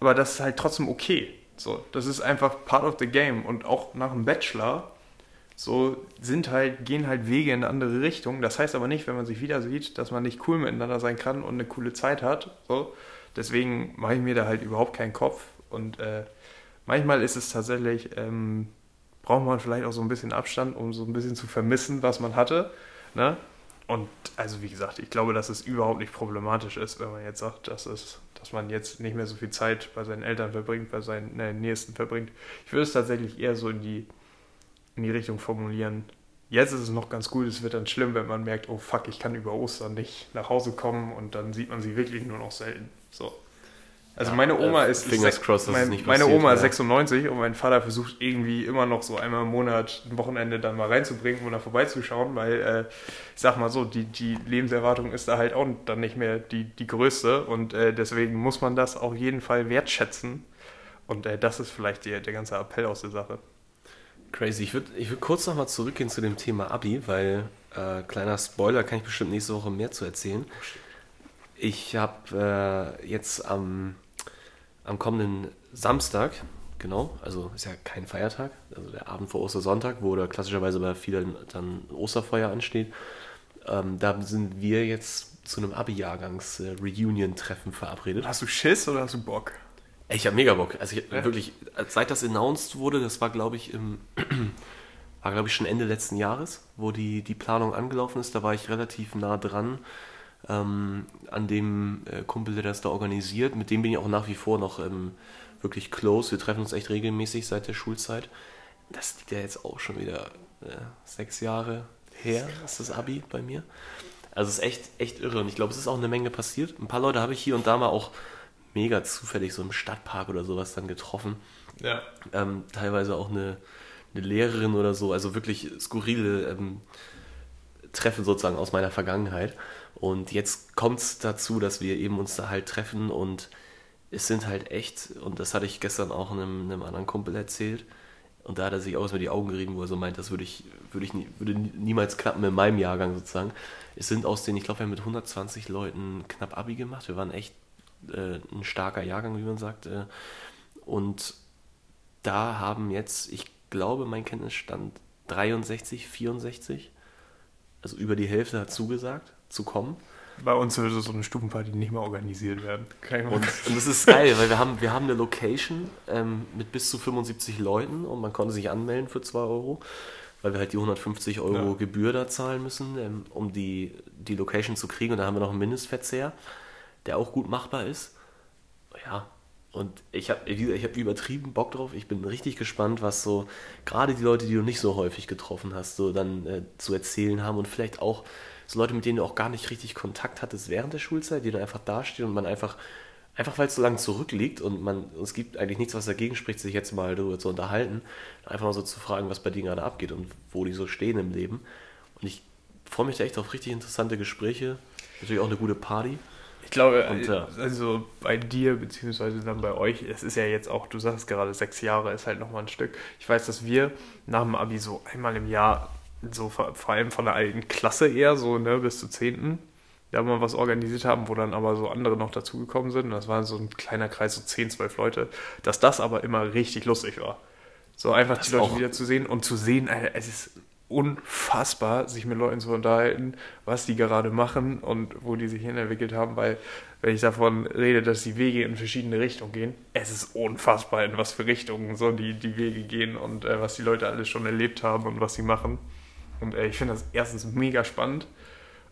aber das ist halt trotzdem okay. So, das ist einfach part of the game. Und auch nach dem Bachelor so sind halt, gehen halt Wege in eine andere Richtung. Das heißt aber nicht, wenn man sich wieder sieht, dass man nicht cool miteinander sein kann und eine coole Zeit hat. So. Deswegen mache ich mir da halt überhaupt keinen Kopf. Und äh, manchmal ist es tatsächlich, ähm, braucht man vielleicht auch so ein bisschen Abstand, um so ein bisschen zu vermissen, was man hatte. Ne? Und also wie gesagt, ich glaube, dass es überhaupt nicht problematisch ist, wenn man jetzt sagt, dass, es, dass man jetzt nicht mehr so viel Zeit bei seinen Eltern verbringt, bei seinen äh, Nächsten verbringt. Ich würde es tatsächlich eher so in die, in die Richtung formulieren. Jetzt ist es noch ganz gut, es wird dann schlimm, wenn man merkt, oh fuck, ich kann über Ostern nicht nach Hause kommen und dann sieht man sie wirklich nur noch selten. So. Also meine Oma äh, ist, fingers crossed, dass es mein, nicht meine Oma ist ja. 96 und mein Vater versucht irgendwie immer noch so einmal im Monat ein Wochenende dann mal reinzubringen, um da vorbeizuschauen, weil äh, ich sag mal so, die, die Lebenserwartung ist da halt auch dann nicht mehr die, die größte und äh, deswegen muss man das auf jeden Fall wertschätzen und äh, das ist vielleicht der, der ganze Appell aus der Sache. Crazy. Ich würde ich würd kurz nochmal zurückgehen zu dem Thema Abi, weil, äh, kleiner Spoiler, kann ich bestimmt nächste Woche mehr zu erzählen. Ich habe äh, jetzt am, am kommenden Samstag, genau, also ist ja kein Feiertag, also der Abend vor Ostersonntag, wo da klassischerweise bei vielen dann Osterfeuer ansteht, ähm, da sind wir jetzt zu einem Abi-Jahrgangs-Reunion-Treffen verabredet. Hast du Schiss oder hast du Bock? Ich habe mega Bock. Also ich, Ja? wirklich, seit das announced wurde, das war glaube ich im (clears throat) war glaube ich schon Ende letzten Jahres, wo die, die Planung angelaufen ist, da war ich relativ nah dran ähm, an dem äh, Kumpel, der das da organisiert. Mit dem bin ich auch nach wie vor noch ähm, wirklich close. Wir treffen uns echt regelmäßig seit der Schulzeit. Das liegt ja jetzt auch schon wieder äh, sechs Jahre her, ist das Abi bei mir. Also es ist echt, echt irre und ich glaube, es ist auch eine Menge passiert. Ein paar Leute habe ich hier und da mal auch mega zufällig so im Stadtpark oder sowas dann getroffen. Ja. Ähm, teilweise auch eine, eine Lehrerin oder so, also wirklich skurrile ähm, Treffen sozusagen aus meiner Vergangenheit. Und jetzt kommt es dazu, dass wir eben uns da halt treffen und es sind halt echt, und das hatte ich gestern auch einem, einem anderen Kumpel erzählt, und da hat er sich auch über die Augen gerieben, wo er so meint, das würde ich, würde ich nie, würde nie- niemals klappen in meinem Jahrgang sozusagen. Es sind aus den, ich glaube, wir haben mit 120 Leuten knapp Abi gemacht. Wir waren echt äh, ein starker Jahrgang, wie man sagt. Äh, und da haben jetzt, ich glaube, mein Kenntnisstand 63, 64, also über die Hälfte hat zugesagt, zu kommen. Bei uns würde so eine Stufenparty nicht mehr organisiert werden. Mal Und, und das ist geil, weil wir haben, wir haben eine Location ähm, mit bis zu 75 Leuten und man konnte sich anmelden für 2 Euro, weil wir halt die 150 Euro Ja. Gebühr da zahlen müssen, ähm, um die, die Location zu kriegen. Und da haben wir noch einen Mindestverzehr, der auch gut machbar ist. Ja, und ich habe ich hab übertrieben Bock drauf. Ich bin richtig gespannt, was so gerade die Leute, die du nicht so häufig getroffen hast, so dann äh, zu erzählen haben und vielleicht auch so Leute, mit denen du auch gar nicht richtig Kontakt hattest während der Schulzeit, die dann einfach dastehen und man einfach, einfach weil es so lange zurückliegt und man, es gibt eigentlich nichts, was dagegen spricht, sich jetzt mal darüber zu unterhalten, einfach mal so zu fragen, was bei denen gerade abgeht und wo die so stehen im Leben. Und ich freue mich da echt auf richtig interessante Gespräche. Natürlich auch eine gute Party. Ich glaube, Und, ja. also bei dir, beziehungsweise dann bei euch, es ist ja jetzt auch, du sagst gerade, sechs Jahre ist halt nochmal ein Stück. Ich weiß, dass wir nach dem Abi so einmal im Jahr, so vor, vor allem von der alten Klasse eher, so ne, bis zur zehnten, da mal was organisiert haben, wo dann aber so andere noch dazugekommen sind. Und das war so ein kleiner Kreis, so 10, 12 Leute. Dass das aber immer richtig lustig war. So einfach Das die Leute auch. wieder zu sehen und zu sehen, es ist unfassbar, sich mit Leuten zu unterhalten, was die gerade machen und wo die sich hinentwickelt haben, weil wenn ich davon rede, dass die Wege in verschiedene Richtungen gehen, es ist unfassbar, in was für Richtungen so die, die Wege gehen und äh, was die Leute alles schon erlebt haben und was sie machen. Und äh, ich finde das erstens mega spannend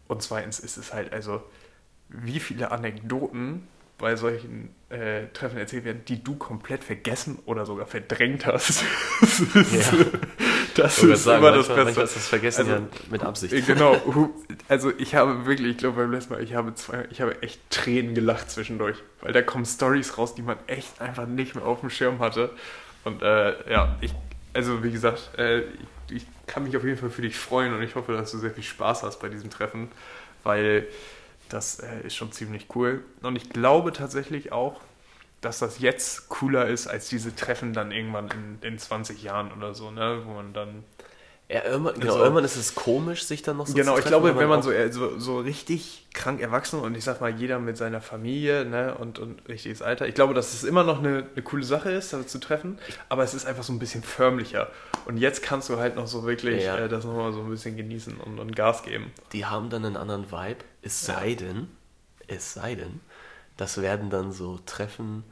und zweitens ist es halt also, wie viele Anekdoten bei solchen äh, Treffen erzählt werden, die du komplett vergessen oder sogar verdrängt hast. (laughs) das ist, Ja. Das ist sagen, immer das Beste. ist das Vergessen Also, ja mit Absicht. Äh, Genau, also ich habe wirklich, ich glaube beim letzten Mal, ich habe zwei, ich habe echt Tränen gelacht zwischendurch, weil da kommen Stories raus, die man echt einfach nicht mehr auf dem Schirm hatte. Und äh, ja, ich, also wie gesagt, äh, ich, ich kann mich auf jeden Fall für dich freuen und ich hoffe, dass du sehr viel Spaß hast bei diesem Treffen, weil das äh, ist schon ziemlich cool. Und ich glaube tatsächlich auch, dass das jetzt cooler ist als diese Treffen dann irgendwann in, in 20 Jahren oder so, ne, wo man dann Ja, irgendwann, genau, Also- irgendwann ist es komisch, sich dann noch so Genau, zu ich treffen, glaube, wenn man so, äh, so, so richtig krank erwachsen und ich sag mal, jeder mit seiner Familie ne, und, und richtiges Alter, ich glaube, dass es immer noch eine, eine coole Sache ist, da zu treffen, aber es ist einfach so ein bisschen förmlicher. Und jetzt kannst du halt noch so wirklich Ja. äh, das nochmal so ein bisschen genießen und, und Gas geben. die haben dann einen anderen Vibe, es sei denn, es sei denn, das werden dann so Treffen,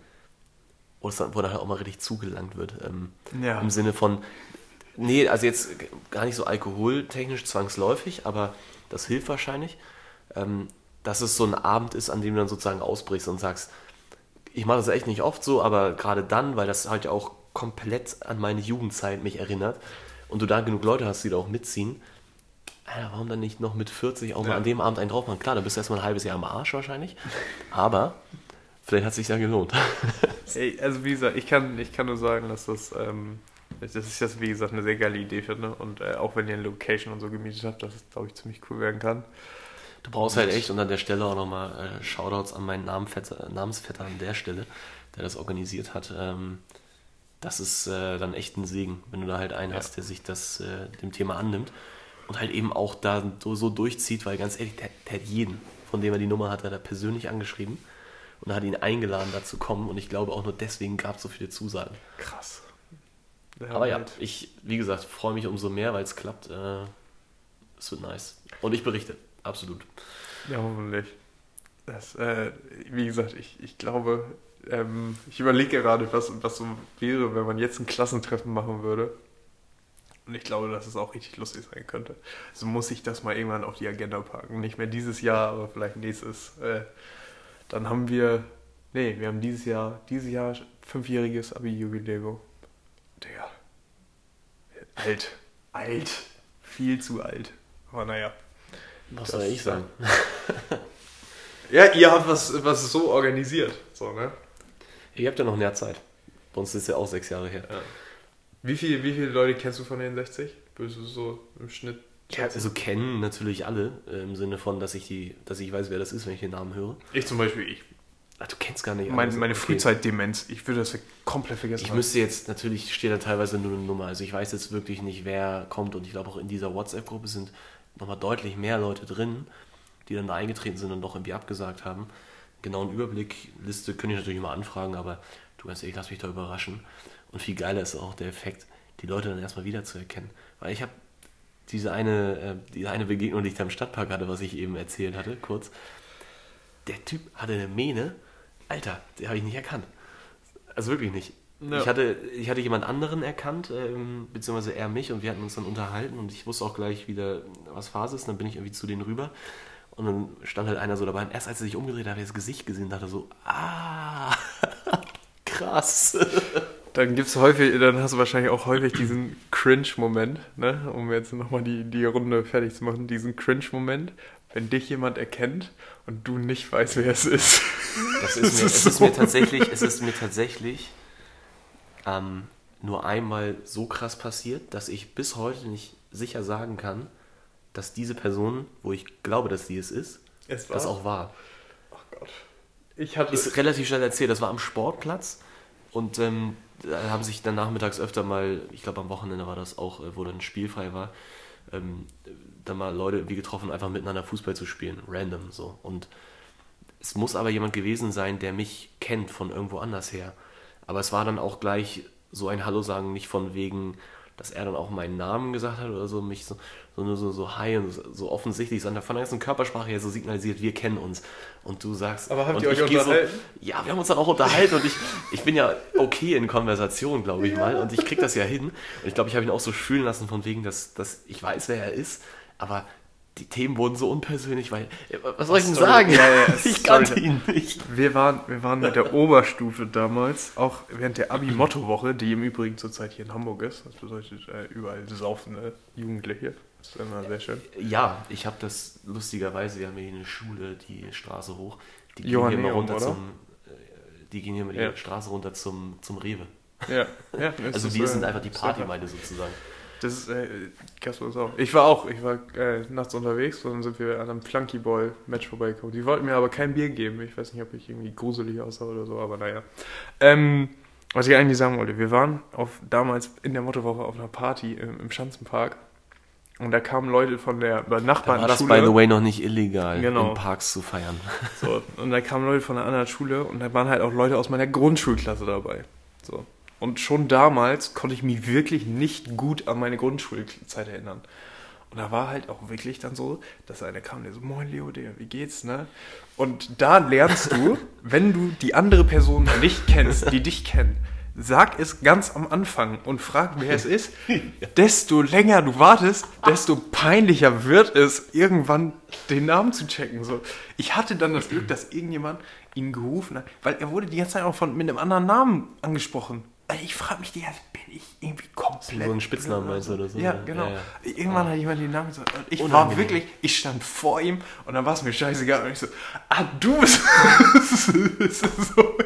wo, es dann, wo halt auch mal richtig zugelangt wird. Ähm, Ja. Im Sinne von, Nee, also jetzt gar nicht so alkoholtechnisch zwangsläufig, aber das hilft wahrscheinlich, ähm, dass es so ein Abend ist, an dem du dann sozusagen ausbrichst und sagst, ich mache das echt nicht oft so, aber gerade dann, weil das halt auch komplett an meine Jugendzeit mich erinnert und du da genug Leute hast, die da auch mitziehen, Alter, warum dann nicht noch mit 40 auch mal an dem Abend einen drauf machen? Klar, dann bist du erstmal ein halbes Jahr am Arsch wahrscheinlich, aber vielleicht hat es sich ja gelohnt. (laughs) Ey, also wie gesagt, ich kann, ich kann nur sagen, dass das, ähm, das ist jetzt wie gesagt eine sehr geile Idee finde und äh, auch wenn ihr eine Location und so gemietet habt, dass es glaube ich ziemlich cool werden kann. Du brauchst halt echt und an der Stelle auch nochmal äh, Shoutouts an meinen Namenvetter, Namensvetter an der Stelle, der das organisiert hat. Ähm, das ist äh, dann echt ein Segen, wenn du da halt einen ja. hast, der sich das äh, dem Thema annimmt und halt eben auch da so, so durchzieht, weil ganz ehrlich, der, der, hat jeden, von dem er die Nummer hat, hat er persönlich angeschrieben und hat ihn eingeladen, da zu kommen. Und ich glaube auch nur deswegen gab es so viele Zusagen. Krass. Ja, Aber ja, halt. ich, wie gesagt, freue mich umso mehr, weil es klappt. Äh, es wird nice. Und ich berichte, absolut. Ja, hoffentlich. Das, äh, wie gesagt, ich, ich glaube, ähm, ich überlege gerade, was, was so wäre, wenn man jetzt ein Klassentreffen machen würde. Und ich glaube, dass es auch richtig lustig sein könnte. Also muss ich das mal irgendwann auf die Agenda packen. Nicht mehr dieses Jahr, aber vielleicht nächstes. Äh, dann haben wir, nee, wir haben dieses Jahr, dieses Jahr fünfjähriges Abi-Jubiläum. Digga. Alt. Alt. Viel zu alt. Aber naja. Was soll ich sagen? (laughs) ja, ihr habt was, was so organisiert. So, ne? Ihr habt ja noch mehr Zeit. Bei uns ist es ja auch sechs Jahre her. Ja. Wie, viel, wie viele Leute kennst du von den 60? Würdest du so im Schnitt ja, also kennen natürlich alle, äh, im Sinne von, dass ich die, dass ich weiß, wer das ist, wenn ich den Namen höre. Ich zum Beispiel, ich. Ach, du kennst gar nicht. Meine, meine okay. Frühzeitdemenz, ich würde das komplett vergessen. Ich haben. müsste jetzt, natürlich steht da teilweise nur eine Nummer, also ich weiß jetzt wirklich nicht, wer kommt und ich glaube auch in dieser WhatsApp-Gruppe sind nochmal deutlich mehr Leute drin, die dann da eingetreten sind und doch irgendwie abgesagt haben. Genauen Überblick, Liste könnte ich natürlich mal anfragen, aber du ganz ehrlich, lass mich da überraschen. Und viel geiler ist auch der Effekt, die Leute dann erstmal wiederzuerkennen. Weil ich habe diese eine, äh, diese eine Begegnung, die ich da im Stadtpark hatte, was ich eben erzählt hatte, kurz. Der Typ hatte eine Mähne, Alter, den habe ich nicht erkannt. Also wirklich nicht. Ja. Ich, hatte, ich hatte jemand anderen erkannt, ähm, beziehungsweise er mich, und wir hatten uns dann unterhalten und ich wusste auch gleich wieder, was Phase ist. Und dann bin ich irgendwie zu denen rüber und dann stand halt einer so dabei. Und erst als er sich umgedreht hat, habe ich das Gesicht gesehen, dachte so, ah, (laughs) krass. Dann gibt's häufig, dann hast du wahrscheinlich auch häufig diesen Cringe-Moment, ne? um jetzt nochmal die, die Runde fertig zu machen, diesen Cringe-Moment, wenn dich jemand erkennt und du nicht weißt, wer es ist. Das ist, mir, (laughs) es ist mir tatsächlich, es ist mir tatsächlich ähm, nur einmal so krass passiert, dass ich bis heute nicht sicher sagen kann, dass diese Person, wo ich glaube, dass sie es ist, es das auch war. Ach Gott. Ich hatte ist relativ schnell erzählt, das war am Sportplatz und ähm, da haben sich dann nachmittags öfter mal, ich glaube am Wochenende war das auch, äh, wo dann spielfrei war, ähm, dann mal Leute wie getroffen, einfach miteinander Fußball zu spielen, random so. Und es muss aber jemand gewesen sein, der mich kennt von irgendwo anders her. Aber es war dann auch gleich so ein Hallo sagen, nicht von wegen, dass er dann auch meinen Namen gesagt hat oder so, mich so, so nur so, so high und so offensichtlich, sondern von der ganzen Körpersprache her so signalisiert, wir kennen uns. Und du sagst. Aber habt ihr euch unterhalten? So, ja, wir haben uns dann auch unterhalten und ich, ich bin ja okay in Konversation, glaube ich ja. mal. Und ich krieg das ja hin. Und ich glaube, ich habe ihn auch so fühlen lassen, von wegen, dass, dass ich weiß, wer er ist. Aber die Themen wurden so unpersönlich, weil, was soll ich denn sagen? Ja, ja, (laughs) ich kannte ihn nicht. Wir waren, wir waren mit der (laughs) Oberstufe damals, auch während der Abi-Motto-Woche, die im Übrigen zurzeit hier in Hamburg ist. Das bedeutet äh, überall saufende Jugendliche. Das ist immer sehr schön. Ja, ich habe das lustigerweise, wir haben hier eine Schule, die Straße hoch. Die gehen hier mal runter oder? zum, äh, die gehen hier mal die Straße runter zum, zum Rewe. Ja, ja. (laughs) also wir sind einfach die Partymeile sozusagen. Das ist, äh, Kasper ist auch. Ich war auch, ich war äh, nachts unterwegs und dann sind wir an einem Flunky Ball Match vorbeigekommen. Die wollten mir aber kein Bier geben. Ich weiß nicht, ob ich irgendwie gruselig aussah oder so, aber naja. Ähm, was ich eigentlich sagen wollte, wir waren auf, damals in der Mottowoche auf einer Party im, im Schanzenpark und da kamen Leute von der Nachbarn. Da war das, by the way, noch nicht illegal, genau. in Parks zu feiern. So, und da kamen Leute von einer anderen Schule und da waren halt auch Leute aus meiner Grundschulklasse dabei. So. Und schon damals konnte ich mich wirklich nicht gut an meine Grundschulzeit erinnern. Und da war halt auch wirklich dann so, dass einer kam, der so, moin Leo, der, wie geht's, ne? Und da lernst du, (laughs) wenn du die andere Person nicht kennst, die dich kennt, sag es ganz am Anfang und frag, wer es ist. (laughs) Desto länger du wartest, desto peinlicher wird es, irgendwann den Namen zu checken. So, ich hatte dann das Glück, dass irgendjemand ihn gerufen hat, weil er wurde die ganze Zeit auch von, mit einem anderen Namen angesprochen. Also Ich frage mich die ganze bin ich irgendwie komplett... So einen Spitznamen meinst du oder so? Ja, genau. Ja, ja. Irgendwann hat jemand den Namen gesagt. Und ich war Unangenehm. wirklich, ich stand vor ihm und dann war es mir scheißegal. Und ich so, ah, du bist. (laughs) so,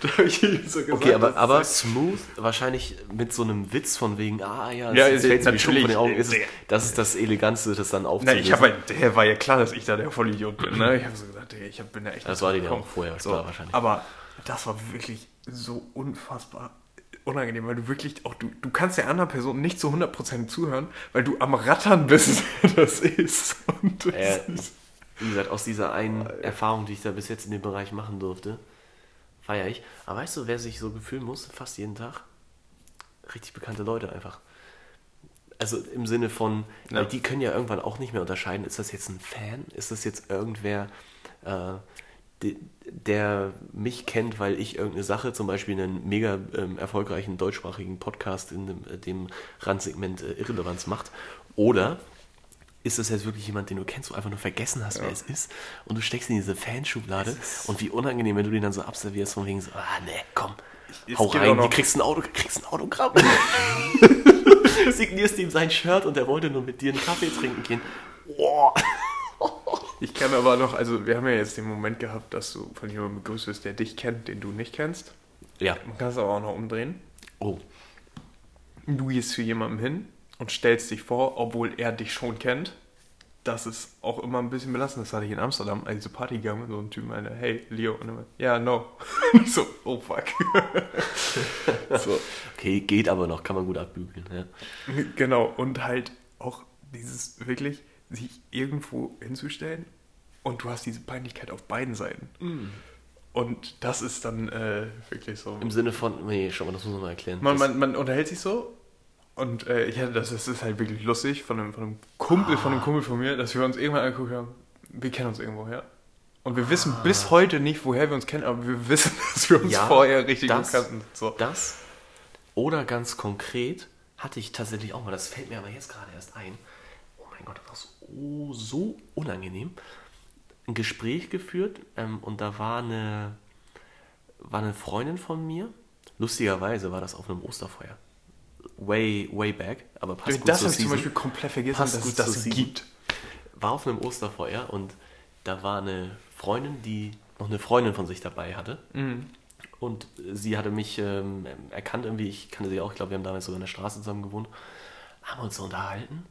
da habe ich ihm so gesagt. Okay, aber, das aber ist- smooth, wahrscheinlich mit so einem Witz von wegen, ah ja, Ja, es es fällt mir schon von den Augen. Ist es, das ist das Eleganteste, das dann Na, aufzulösen. ich habe halt, der war ja klar, dass ich da der Vollidiot bin. Ne? Ich habe so gesagt, ich bin da echt. Das war dir ja auch vorher klar wahrscheinlich. Aber das war wirklich so unfassbar unangenehm, weil du wirklich auch, du, du kannst der anderen Person nicht zu 100% zuhören, weil du am Rattern bist, (laughs) wer das ist. Und das Äh, ist wie gesagt, aus dieser einen Erfahrung, die ich da bis jetzt in dem Bereich machen durfte, feiere ich. Aber weißt du, wer sich so gefühlen muss, fast jeden Tag? Richtig bekannte Leute einfach. Also im Sinne von, Ja. die können ja irgendwann auch nicht mehr unterscheiden, ist das jetzt ein Fan? Ist das jetzt irgendwer, äh, der mich kennt, weil ich irgendeine Sache, zum Beispiel einen mega ähm, erfolgreichen deutschsprachigen Podcast in dem, äh, dem Randsegment äh, Irrelevanz macht? Oder ist das jetzt wirklich jemand, den du kennst, wo du einfach nur vergessen hast, wer es ist und du steckst in diese Fanschublade und wie unangenehm, wenn du den dann so abservierst von wegen so, ah ne, komm, Es hau rein, du kriegst ein, Auto, kriegst ein Autogramm. (laughs) Signierst ihm sein Shirt und er wollte nur mit dir einen Kaffee trinken gehen. Boah. (laughs) Ich kann aber noch, also wir haben ja jetzt den Moment gehabt, dass du von jemandem begrüßt wirst, der dich kennt, den du nicht kennst. Ja. Man kann es aber auch noch umdrehen. Oh. Du gehst zu jemandem hin und stellst dich vor, obwohl er dich schon kennt. Das ist auch immer ein bisschen belastend. Das hatte ich in Amsterdam, als ich zur Party gegangen bin, so ein Typ meinte, hey, Leo. Und er ja, no. (laughs) So, oh fuck. (laughs) so, Okay, geht aber noch, kann man gut abbügeln. Ja. genau. Und halt auch dieses wirklich, sich irgendwo hinzustellen und du hast diese Peinlichkeit auf beiden Seiten. Und das ist dann äh, wirklich so. Im Sinne von, nee, schau mal, das muss man mal erklären. Man, man, man unterhält sich so und äh, hatte das, das ist halt wirklich lustig von einem, von einem Kumpel, von einem Kumpel von mir, dass wir uns irgendwann angeguckt haben, wir kennen uns irgendwo her. Und wir wissen bis heute nicht, woher wir uns kennen, aber wir (laughs) wissen, dass wir uns Ja, vorher richtig das- gut kannten. So. Das oder ganz konkret hatte ich tatsächlich auch mal, das fällt mir aber jetzt gerade erst ein. Oh mein Gott, das war so, so unangenehm. Ein Gespräch geführt ähm, und da war eine, war eine Freundin von mir. Lustigerweise war das auf einem Osterfeuer. Way, way back, aber passt gut das zur habe ich zum. Beispiel komplett vergessen, Passt dass es das gibt. War auf einem Osterfeuer und da war eine Freundin, die noch eine Freundin von sich dabei hatte. Mhm. Und sie hatte mich ähm, erkannt irgendwie, ich kannte sie auch, ich glaube, wir haben damals sogar in der Straße zusammen gewohnt, haben uns so unterhalten.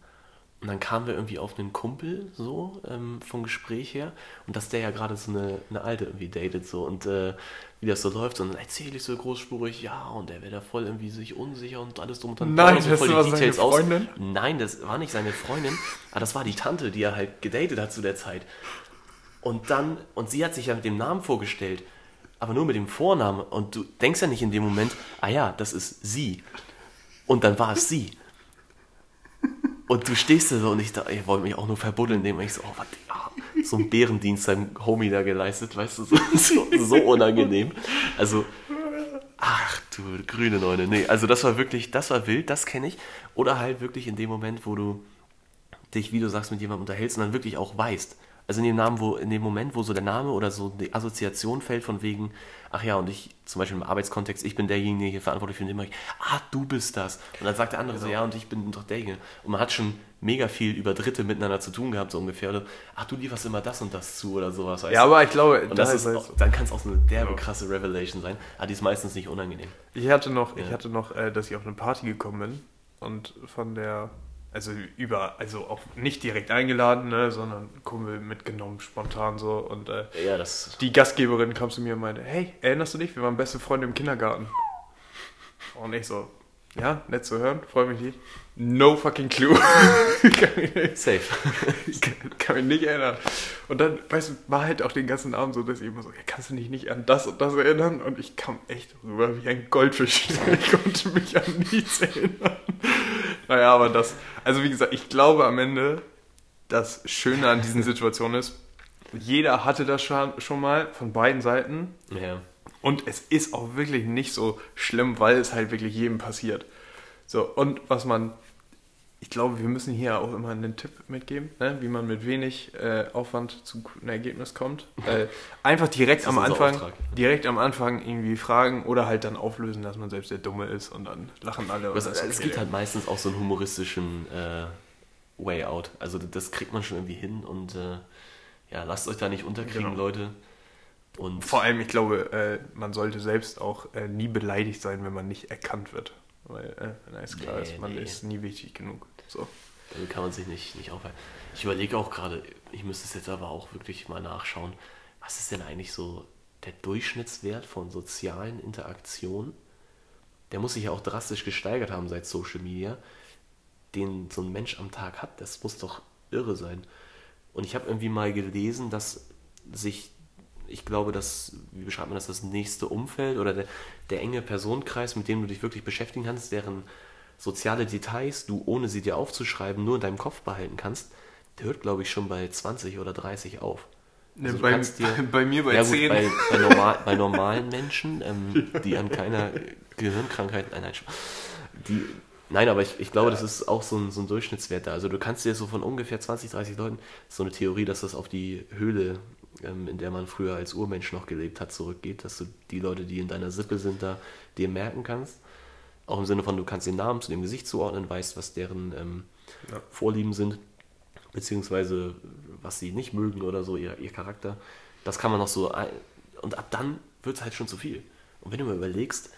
Und dann kamen wir irgendwie auf einen Kumpel so ähm, vom Gespräch her und dass der ja gerade so eine, eine Alte irgendwie datet so und äh, wie das so läuft und dann erzähle ich so großspurig, ja und der wäre da voll irgendwie sich unsicher und alles drum und dran. Nein, Plaudert so das voll die war seine Details aus. Freundin? Nein, das war nicht seine Freundin, aber das war die Tante, die er halt gedatet hat zu der Zeit. Und dann, und sie hat sich ja mit dem Namen vorgestellt, aber nur mit dem Vornamen. Und du denkst ja nicht in dem Moment, ah ja, das ist sie. Und dann war es sie. Und du stehst da so und ich, da, ich wollte mich auch nur verbuddeln, indem ich so, oh, was, ja, so einen Bärendienst seinem Homie da geleistet, weißt du, so, (laughs) so, so unangenehm. Also, ach du grüne Neune, nee, also das war wirklich, das war wild, das kenne ich. Oder halt wirklich in dem Moment, wo du dich, wie du sagst, mit jemandem unterhältst und dann wirklich auch weißt. Also in dem Namen, wo, in dem Moment, wo so der Name oder so die Assoziation fällt von wegen, ach ja, und ich, zum Beispiel im Arbeitskontext, ich bin derjenige hier verantwortlich für den Bereich, ah, du bist das. Und dann sagt der andere so, ja, und ich bin doch derjenige. Und man hat schon mega viel über Dritte miteinander zu tun gehabt, so ungefähr. Oder, ach, du lieferst immer das und das zu oder sowas. Ja, du? aber ich glaube, und das da ist halt auch, dann kann es auch so eine derbe Ja. krasse Revelation sein, aber die ist meistens nicht unangenehm. Ich hatte noch, ich Ja. hatte noch, äh, dass ich auf eine Party gekommen bin und von der, also über, also auch nicht direkt eingeladen, ne, sondern Kumpel mitgenommen, spontan so und äh, Ja, das die Gastgeberin kam zu mir und meinte, hey, erinnerst du dich, wir waren beste Freunde im Kindergarten. Und ich so, ja, nett zu hören, freue mich nicht. No fucking clue. (laughs) nicht, safe. kann, kann mich nicht erinnern. Und dann, weißt du, war halt auch den ganzen Abend so, dass ich immer so, ja, kannst du dich nicht an das und das erinnern? Und ich kam echt rüber wie ein Goldfisch. (laughs) Ich konnte mich an nichts erinnern. Naja, aber das, also wie gesagt, ich glaube am Ende, das Schöne an diesen Situationen ist, jeder hatte das schon, mal von beiden Seiten. ja. Und es ist auch wirklich nicht so schlimm, weil es halt wirklich jedem passiert. So, und was man, ich glaube, wir müssen hier auch immer einen Tipp mitgeben, ne? wie man mit wenig äh, Aufwand zu einem Ergebnis kommt. (laughs) Äh, einfach direkt am Anfang, Auftrag. direkt am Anfang irgendwie fragen oder halt dann auflösen, dass man selbst der Dumme ist und dann lachen alle. Es, okay. es gibt halt meistens auch so einen humoristischen äh, Way out. Also das kriegt man schon irgendwie hin und äh, ja, lasst euch da nicht unterkriegen, genau. Leute. Und Vor allem, ich glaube, äh, man sollte selbst auch äh, nie beleidigt sein, wenn man nicht erkannt wird. Weil, äh, wenn es klar nee, ist, man nee. ist nie wichtig genug. So. Damit kann man sich nicht, nicht aufhalten. Ich überlege auch gerade, ich müsste es jetzt aber auch wirklich mal nachschauen, was ist denn eigentlich so der Durchschnittswert von sozialen Interaktionen? Der muss sich ja auch drastisch gesteigert haben seit Social Media, den so ein Mensch am Tag hat. Das muss doch irre sein. Und ich habe irgendwie mal gelesen, dass sich ich glaube, dass, wie beschreibt man das, das nächste Umfeld oder der, der enge Personenkreis, mit dem du dich wirklich beschäftigen kannst, deren soziale Details du, ohne sie dir aufzuschreiben, nur in deinem Kopf behalten kannst, der hört, glaube ich, schon bei 20 oder 30 auf. Also bei, dir, (laughs) bei, mir bei ja, 10. Gut, bei, bei, normal, (laughs) bei, normalen Menschen, ähm, die an keiner Gehirnkrankheit, nein, nein, die, nein, aber ich, ich glaube, ja. das ist auch so ein, so ein Durchschnittswert da. Also du kannst dir so von ungefähr 20, 30 Leuten, so eine Theorie, dass das auf die Höhle in der man früher als Urmensch noch gelebt hat, zurückgeht, dass du die Leute, die in deiner Sippe sind, da dir merken kannst. Auch im Sinne von, du kannst den Namen zu dem Gesicht zuordnen, weißt, was deren ähm, ja. Vorlieben sind, beziehungsweise was sie nicht mögen oder so, ihr, ihr Charakter. Das kann man noch so. Ein und ab dann wird es halt schon zu viel. Und wenn du mal überlegst,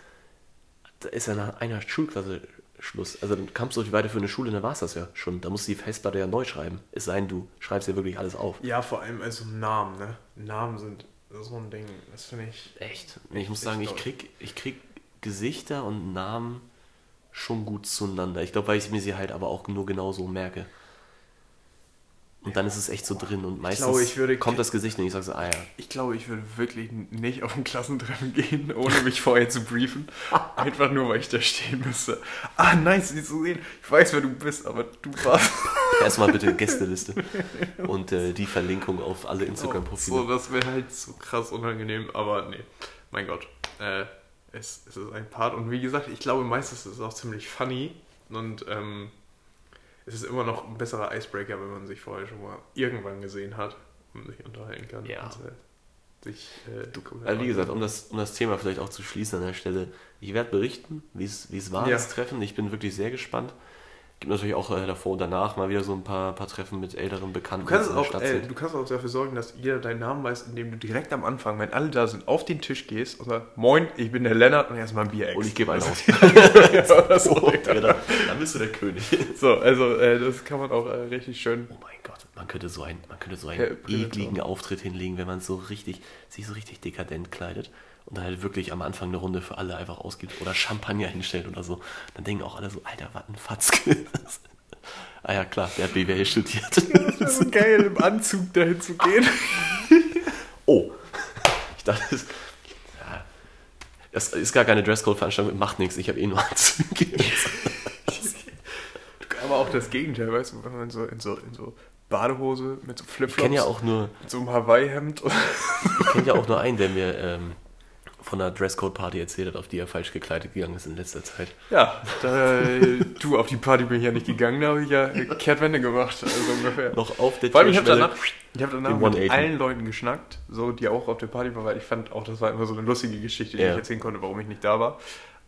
da ist ja nach einer Schulklasse Schluss. Also dann kamst du nicht weiter für eine Schule, dann war es das ja schon. Da musst du die Festplatte ja neu schreiben. Es sei denn, du schreibst ja wirklich alles auf. Ja, vor allem also Namen, ne? Namen sind so ein Ding, das finde ich. Echt? Ich muss sagen, ich krieg, ich krieg Gesichter und Namen schon gut zueinander. Ich glaube, weil ich mir sie halt aber auch nur genau so merke. Und dann ist es echt so drin und meistens glaube, würde, kommt das Gesicht und ich sage so, ah ja. Ich glaube, ich würde wirklich nicht auf ein Klassentreffen (laughs) gehen, ohne mich vorher zu briefen. Einfach nur, weil ich da stehen müsste. Ah, nice, sie zu sehen. Ich weiß, wer du bist, aber du warst. (laughs) Erstmal bitte Gästeliste und äh, die Verlinkung auf alle Instagram-Profile. So, das wäre halt so krass unangenehm, aber nee, mein Gott. Äh, es, es ist ein Part und wie gesagt, ich glaube, meistens ist es auch ziemlich funny und ähm, es ist immer noch ein besserer Icebreaker, wenn man sich vorher schon mal irgendwann gesehen hat und sich unterhalten kann. Ja. Und, äh, sich, äh, also wie gesagt, um das, um das Thema vielleicht auch zu schließen an der Stelle, ich werde berichten, wie es war, ja. das Treffen. Ich bin wirklich sehr gespannt gibt natürlich auch äh, davor und danach mal wieder so ein paar, paar Treffen mit älteren Bekannten. Du kannst, auch, äh, du kannst auch dafür sorgen, dass jeder deinen Namen weiß, indem du direkt am Anfang, wenn alle da sind, auf den Tisch gehst und sagst, moin, ich bin der Lennart und erstmal ein Bier Und ich gebe einen aus. (laughs) ja, so, oh, (laughs) dann, dann bist du der König. (laughs) So, also äh, das kann man auch äh, richtig schön... Oh mein Gott, man könnte so, ein, man könnte so einen ekligen Auftritt hinlegen, wenn man so richtig, sich so richtig dekadent kleidet und dann halt wirklich am Anfang eine Runde für alle einfach ausgibt oder Champagner hinstellt oder so. Dann denken auch alle so, Alter, was ein Fatzke. Ah ja, klar, der hat BWL studiert. das ist geil, im Anzug dahin zu gehen. (laughs) oh. Ich dachte, das, ja, das ist gar keine Dresscode-Veranstaltung, macht nichts, ich habe eh nur Anzüge. (laughs) Aber auch das Gegenteil, weißt du, wenn man so in so, in so Badehose mit so Flipflops. Ich kenne ja auch nur. Mit so einem Hawaii-Hemd. ich kenne ja auch nur einen, der mir ähm, von einer Dresscode-Party erzählt hat, auf die er falsch gekleidet gegangen ist in letzter Zeit. Ja, da, du, auf die Party bin ich ja nicht gegangen, da habe ich ja Kehrtwende gemacht, also ungefähr. Noch auf der Vor allem, ich habe danach, ich hab danach mit allen Leuten geschnackt, so, die auch auf der Party waren, weil ich fand auch, das war immer so eine lustige Geschichte, die ja. ich erzählen konnte, warum ich nicht da war.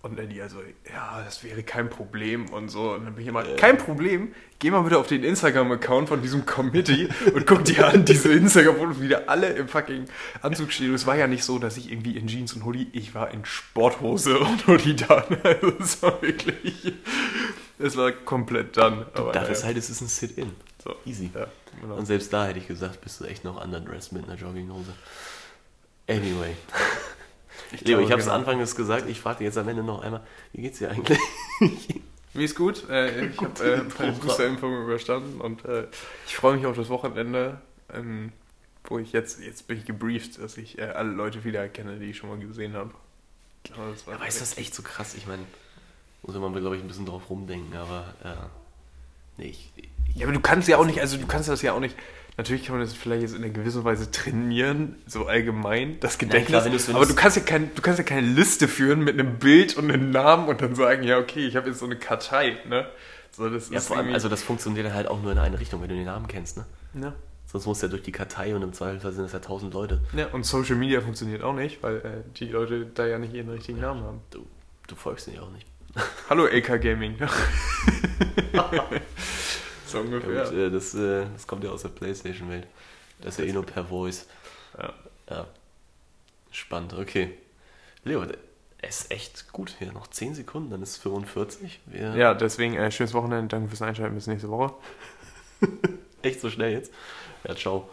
Und dann die also, ja, das wäre kein Problem und so. Und dann bin ich immer, äh. kein Problem, geh mal bitte auf den Instagram-Account von diesem Committee und guck dir an, diese Instagram-Fotos, wie da alle im fucking Anzug stehen. Und es war ja nicht so, dass ich irgendwie in Jeans und Hoodie, ich war in Sporthose und Hoodie dann. (laughs) Also es war wirklich, es war komplett dann. Aber dafür ja. halt, es ist ein Sit-In. So. Easy. Ja, genau. Und selbst da hätte ich gesagt, bist du echt noch underdressed mit einer Jogginghose. Anyway. Ich Leo, ich habe es genau. anfangs gesagt, ich frage jetzt am Ende noch einmal, wie geht's dir eigentlich? Mir ist gut. Äh, ich habe äh, meine Boosterimpfung überstanden und äh, ich freue mich auf das Wochenende, ähm, wo ich jetzt, jetzt bin ich gebrieft, dass ich äh, alle Leute wiedererkenne, die ich schon mal gesehen habe. Ja, aber ist das echt so krass? Ich meine, muss man, glaube ich, ein bisschen drauf rumdenken, aber äh, nee, ich, ich Ja, aber du kannst ja auch nicht, also du kannst das ja auch nicht. Natürlich kann man das vielleicht jetzt in einer gewissen Weise trainieren, so allgemein, das Gedächtnis. klar, du's- wenn aber du kannst ja kein, du kannst ja keine Liste führen mit einem Bild und einem Namen und dann sagen, ja, okay, ich habe jetzt so eine Kartei, ne? So, das Ja, vor allem, also das funktioniert halt auch nur in eine Richtung, wenn du den Namen kennst, ne? ja. Sonst musst du ja durch die Kartei und im Zweifelsfall sind das ja tausend Leute. ja, und Social Media funktioniert auch nicht, weil äh, die Leute da ja nicht ihren richtigen Namen haben. Du, du folgst den ja auch nicht. Hallo AK Gaming. (laughs) (laughs) so Ja, ungefähr. gut, äh, das, äh, das kommt ja aus der Playstation-Welt. Das ist ja eh nur per Voice. Ja. Ja. Spannend, okay. Leo, es ist echt gut hier. Noch 10 Sekunden, dann ist es 45. Wir Ja, deswegen äh, schönes Wochenende, danke fürs Einschalten, bis nächste Woche. (laughs) Echt so schnell jetzt? Ja, ciao.